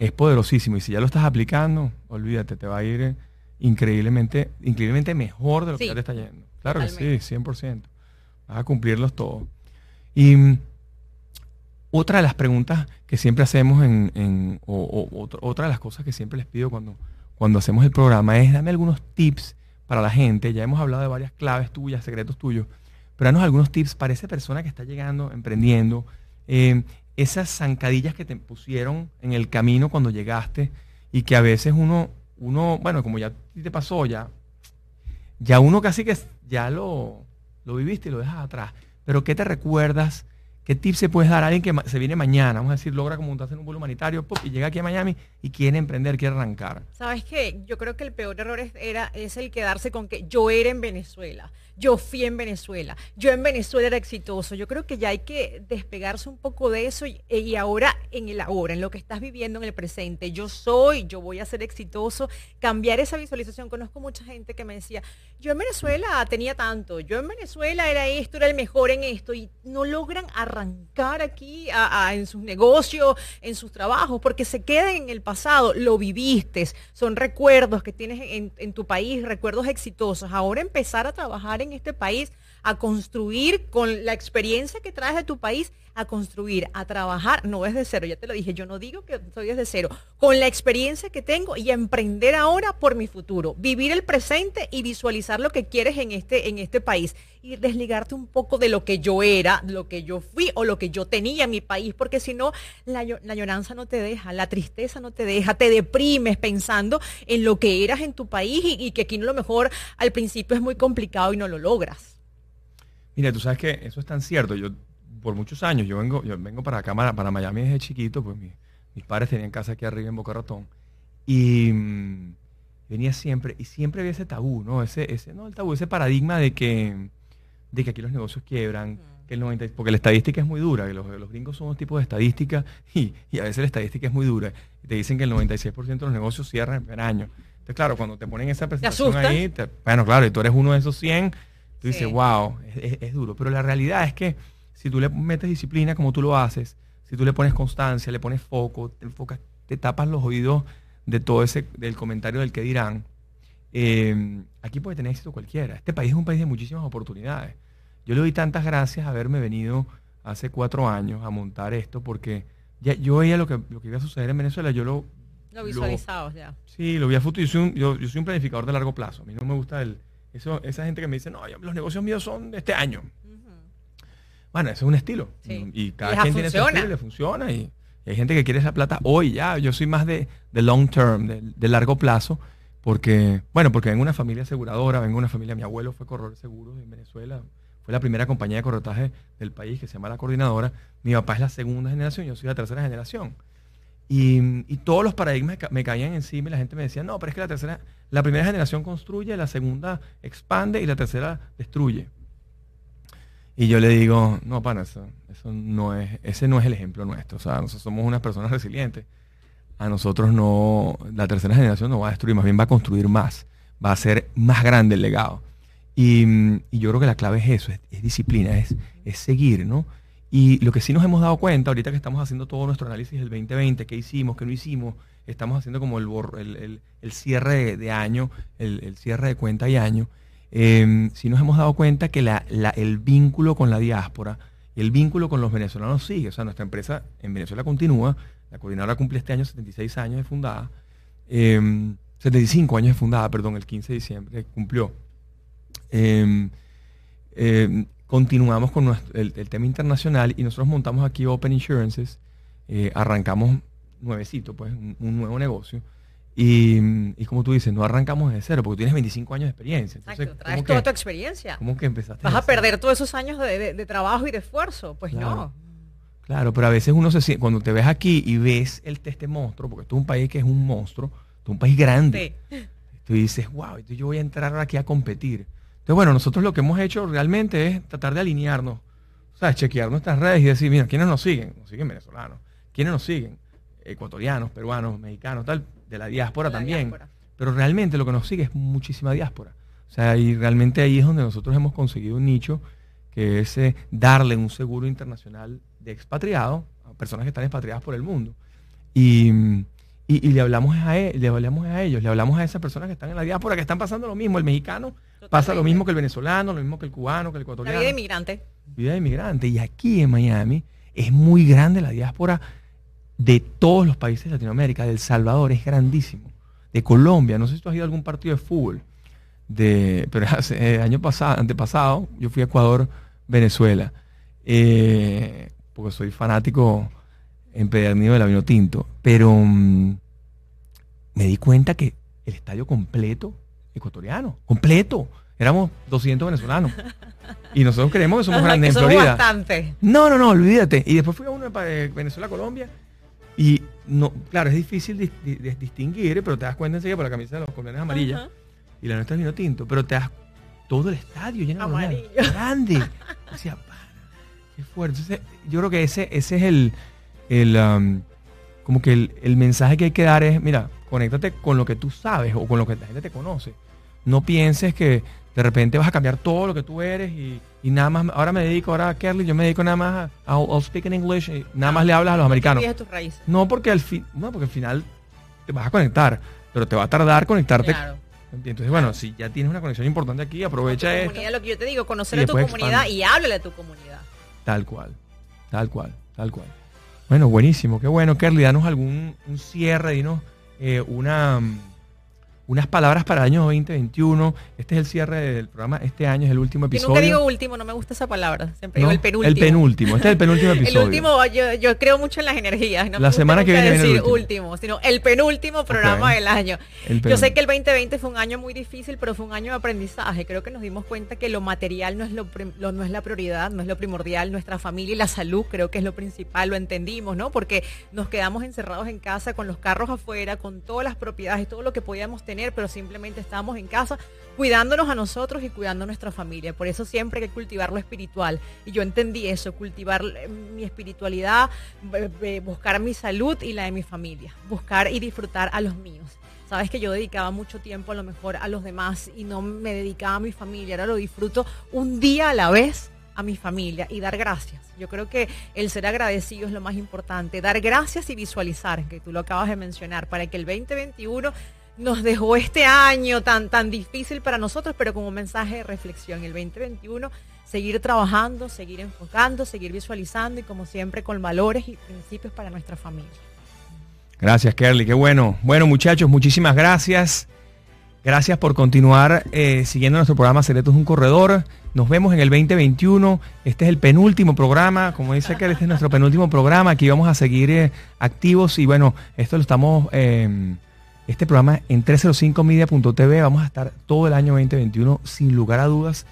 es, poderosísimo. Y si ya lo estás aplicando, olvídate, te va a ir increíblemente, increíblemente mejor de lo que ya te está yendo. Claro que sí, totalmente. 100%. Vas a cumplirlos todos. Y otra de las preguntas que siempre hacemos en, en- o, otra de las cosas que siempre les pido cuando, cuando hacemos el programa es dame algunos tips para la gente. Ya hemos hablado de varias claves tuyas, secretos tuyos, pero danos algunos tips para esa persona que está llegando, emprendiendo, eh, esas zancadillas que te pusieron en el camino cuando llegaste y que a veces uno, uno bueno, como ya te pasó, ya, ya uno casi que ya lo, lo viviste y lo dejas atrás. Pero ¿qué te recuerdas ¿Qué tips se puedes dar a alguien que se viene mañana? Vamos a decir, logra como montarse en un vuelo humanitario y llega aquí a Miami y quiere emprender, quiere arrancar. ¿Sabes qué? Yo creo que el peor error es, era, es el quedarse con que yo era en Venezuela, yo fui en Venezuela, yo en Venezuela era exitoso. Yo creo que ya hay que despegarse un poco de eso y, y ahora en el ahora, en lo que estás viviendo en el presente. Yo soy, yo voy a ser exitoso. Cambiar esa visualización. Conozco mucha gente que me decía, yo en Venezuela tenía tanto, yo en Venezuela era esto, era el mejor en esto y no logran arrancar aquí a- en sus negocios, en sus trabajos, porque se quedan en el pasado, lo viviste, son recuerdos que tienes en, en tu país, recuerdos exitosos. Ahora empezar a trabajar en este país, a construir con la experiencia que traes de tu país, a construir, a trabajar, no desde cero, ya te lo dije, yo no digo que soy desde cero, con la experiencia que tengo y a emprender ahora por mi futuro, vivir el presente y visualizar lo que quieres en este, en este país y desligarte un poco de lo que yo era, lo que yo fui o lo que yo tenía en mi país, porque si no, la, la añoranza no te deja, la tristeza no te deja, te deprimes pensando en lo que eras en tu país y, y que aquí a lo mejor al principio es muy complicado y no lo logras. Mira, tú sabes que eso es tan cierto. Yo, por muchos años, yo vengo, yo vengo para acá, para, Miami desde chiquito, pues mi- mis padres tenían casa aquí arriba en Boca Ratón. Y mm, venía siempre, y siempre había ese tabú, ¿no? Ese, ese, no el tabú, ese paradigma de que, de que aquí los negocios quiebran, que el 90, porque la estadística es muy dura, que los, los gringos son un tipo de estadística y, y a veces la estadística es muy dura. Te dicen que el 96% de los negocios cierran el primer año. Entonces, claro, cuando te ponen esa presentación ahí, te- bueno, claro, y tú eres uno de esos 100, tú dices, Sí. wow, es, es- es duro. Pero la realidad es que si tú le metes disciplina como tú lo haces, si tú le pones constancia, le pones foco, te enfocas, te tapas los oídos de todo ese, del comentario del que dirán, eh, aquí puede tener éxito cualquiera. Este país es un país de muchísimas oportunidades. Yo le doy tantas gracias a haberme venido hace cuatro años a montar esto porque ya yo veía lo que, lo que iba a suceder en Venezuela, yo lo, Lo visualizabas ya. Sí, lo vi a futuro. Yo soy, un, yo, yo soy un planificador de largo plazo. A mí no me gusta el, eso, esa gente que me dice, no, los negocios míos son de este año. Bueno, eso es un estilo. Sí. Y cada quien tiene su estilo le funciona. Y, y hay gente que quiere esa plata hoy ya. Yo soy más de, de long term, de, de largo plazo. Porque, bueno, porque vengo una familia aseguradora, vengo de una familia, mi abuelo fue corredor de seguros en Venezuela. Fue la primera compañía de corretaje del país que se llama La Coordinadora. Mi papá es la segunda generación, yo soy la tercera generación. Y, todos los paradigmas me caían encima y la gente me decía, no, pero es que la tercera, la primera generación construye, la segunda expande y la tercera destruye. Y yo le digo, no, pana, eso, eso no es, ese no es el ejemplo nuestro. O sea, nosotros somos unas personas resilientes. A nosotros no, la tercera generación no va a destruir, más bien va a construir más. Va a ser más grande el legado. Y, y yo creo que la clave es eso, es, es disciplina, es, es seguir, ¿no? Y lo que sí nos hemos dado cuenta, ahorita que estamos haciendo todo nuestro análisis del 2020, qué hicimos, qué no hicimos, estamos haciendo como el, el, el- el cierre de, año, el, cierre de cuenta y año, eh, sí nos hemos dado cuenta que la- la- el vínculo con la diáspora el vínculo con los venezolanos sigue. O sea, nuestra empresa en Venezuela continúa, la coordinadora cumple este año 76 años de fundada, eh, 75 años de fundada, perdón, el 15 de diciembre cumplió. Eh, continuamos con nuestro- el, el tema internacional y nosotros montamos aquí Open Insurances, eh, arrancamos nuevecito, pues, un, un nuevo negocio. Y, y como tú dices, no arrancamos de cero, porque tú tienes 25 años de experiencia. Entonces, Exacto, traes ¿cómo toda que- tu experiencia. ¿Cómo que empezaste? Vas a perder todos esos años de, de- de trabajo y de esfuerzo. Pues Claro. no. Claro, pero a veces uno se siente, cuando te ves aquí y ves el este monstruo, porque esto es un país que es un monstruo, esto es un país grande. Sí. Tú dices, wow, yo voy a entrar aquí a competir. Entonces, bueno, nosotros lo que hemos hecho realmente es tratar de alinearnos, o sea, chequear nuestras redes y decir, mira, ¿quiénes nos siguen? Nos siguen venezolanos. ¿Quiénes nos siguen? Ecuatorianos, peruanos, mexicanos, tal, de la diáspora la también. diáspora. Pero realmente lo que nos sigue es muchísima diáspora. O sea, y realmente ahí es donde nosotros hemos conseguido un nicho que es eh, darle un seguro internacional de expatriado a personas que están expatriadas por el mundo. Y, y- y le, hablamos a e- le hablamos a ellos, le hablamos a esas personas que están en la diáspora, que están pasando lo mismo. El mexicano pasa lo mismo que el venezolano, lo mismo que el cubano, que el La ecuatoriano. vida de inmigrante. vida de inmigrante. Y aquí en Miami es muy grande la diáspora de todos los países de Latinoamérica. De El Salvador es grandísimo. De Colombia, no sé si tú has ido a algún partido de fútbol. De, pero hace, eh, año pasado, antepasado, yo fui a Ecuador, Venezuela. eh, porque soy fanático empedernido del vino tinto. Pero mm, me di cuenta que el estadio completo, ecuatoriano, completo. éramos 200 venezolanos. Y nosotros creemos que somos grandes en Florida. bastante. No, no, no, olvídate. Y después fui a uno para Venezuela, Colombia. Y no, claro, es difícil dis- di- dis- distinguir, pero te das cuenta enseguida por la camisa de los colombianos amarilla Ajá. y la nuestra es vino tinto. Pero te das todo el estadio lleno de. Grande. O sea, qué fuerte. Entonces, yo creo que ese, ese es el, el um, como que el, el mensaje que hay que dar es, mira, conéctate con lo que tú sabes o con lo que la gente te conoce. No pienses que de repente vas a cambiar todo lo que tú eres y, y nada más, ahora me dedico, ahora Kerly, yo me dedico nada más a I'll, I'll speak in English y nada más le hablas a los americanos. Tus raíces. No porque al fin, no, porque al final te vas a conectar, pero te va a tardar conectarte. Claro. Entonces, bueno, si ya tienes una conexión importante aquí, aprovecha Tu comunidad, lo que yo te digo, conocer a tu comunidad expande. y háblale a tu comunidad. Tal cual, tal cual, tal cual. Bueno, buenísimo, qué bueno, Kerly, danos algún un cierre, dinos eh, una, unas palabras para el año 2021. Este es el cierre del programa, este año es el último episodio. nunca digo último, no me gusta esa palabra. Siempre ¿no? digo el penúltimo. El penúltimo, este es el penúltimo episodio. El último, yo, yo creo mucho en las energías. No La semana que viene viene el decir último. último, sino el penúltimo programa del año. Yo sé que el 2020 fue un año muy difícil, pero fue un año de aprendizaje. Creo que nos dimos cuenta que lo material no es, lo, no es la prioridad, no es lo primordial. Nuestra familia y la salud creo que es lo principal, lo entendimos, ¿no? Porque nos quedamos encerrados en casa con los carros afuera, con todas las propiedades, todo lo que podíamos tener, pero simplemente estábamos en casa cuidándonos a nosotros y cuidando a nuestra familia. Por eso siempre hay que cultivar lo espiritual. Y yo entendí eso, cultivar eh, mi espiritualidad, b- b- buscar mi salud y la de mi familia, buscar y disfrutar a los míos. Sabes que yo dedicaba mucho tiempo a lo mejor a los demás y no me dedicaba a mi familia. Ahora lo disfruto un día a la vez a mi familia y dar gracias. Yo creo que el ser agradecido es lo más importante. Dar gracias y visualizar, que tú lo acabas de mencionar, para que el 2021 nos dejó este año tan, tan difícil para nosotros, pero como mensaje de reflexión. El 2021, seguir trabajando, seguir enfocando, seguir visualizando y como siempre con valores y principios para nuestra familia. Gracias, Kerly, qué bueno. Bueno, muchachos, muchísimas gracias. Gracias por continuar eh, siguiendo nuestro programa Secretos de un Corredor. Nos vemos en el 2021. Este es el penúltimo programa. Como dice Kerly, este es nuestro penúltimo programa. Aquí vamos a seguir eh, activos. Y bueno, esto lo estamos... eh, este programa en 305media.tv. Vamos a estar todo el año 2021, sin lugar a dudas,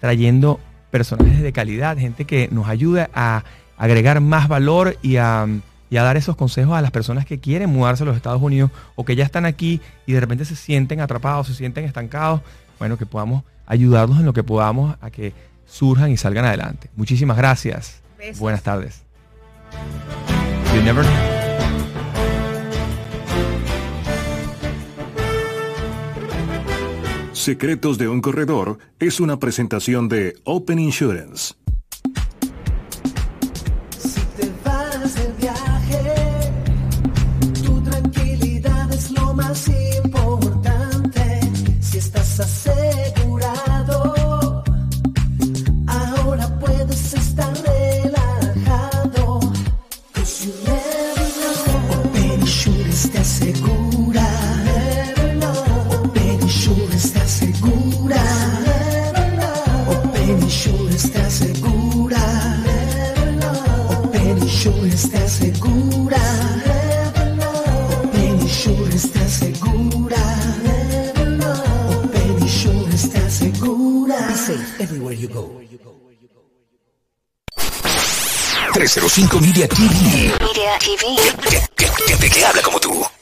trayendo personajes de calidad, gente que nos ayude a agregar más valor y a, y a dar esos consejos a las personas que quieren mudarse a los Estados Unidos o que ya están aquí y de repente se sienten atrapados, se sienten estancados. Bueno, que podamos ayudarlos en lo que podamos a que surjan y salgan adelante. Muchísimas gracias. Besos. Buenas tardes. Secretos de un corredor es una presentación de Open Insurance. Tranquilidad es lo más importante. Si estás asegurado, everywhere you go. 305 Media TV. Media TV. Gente que habla como tú.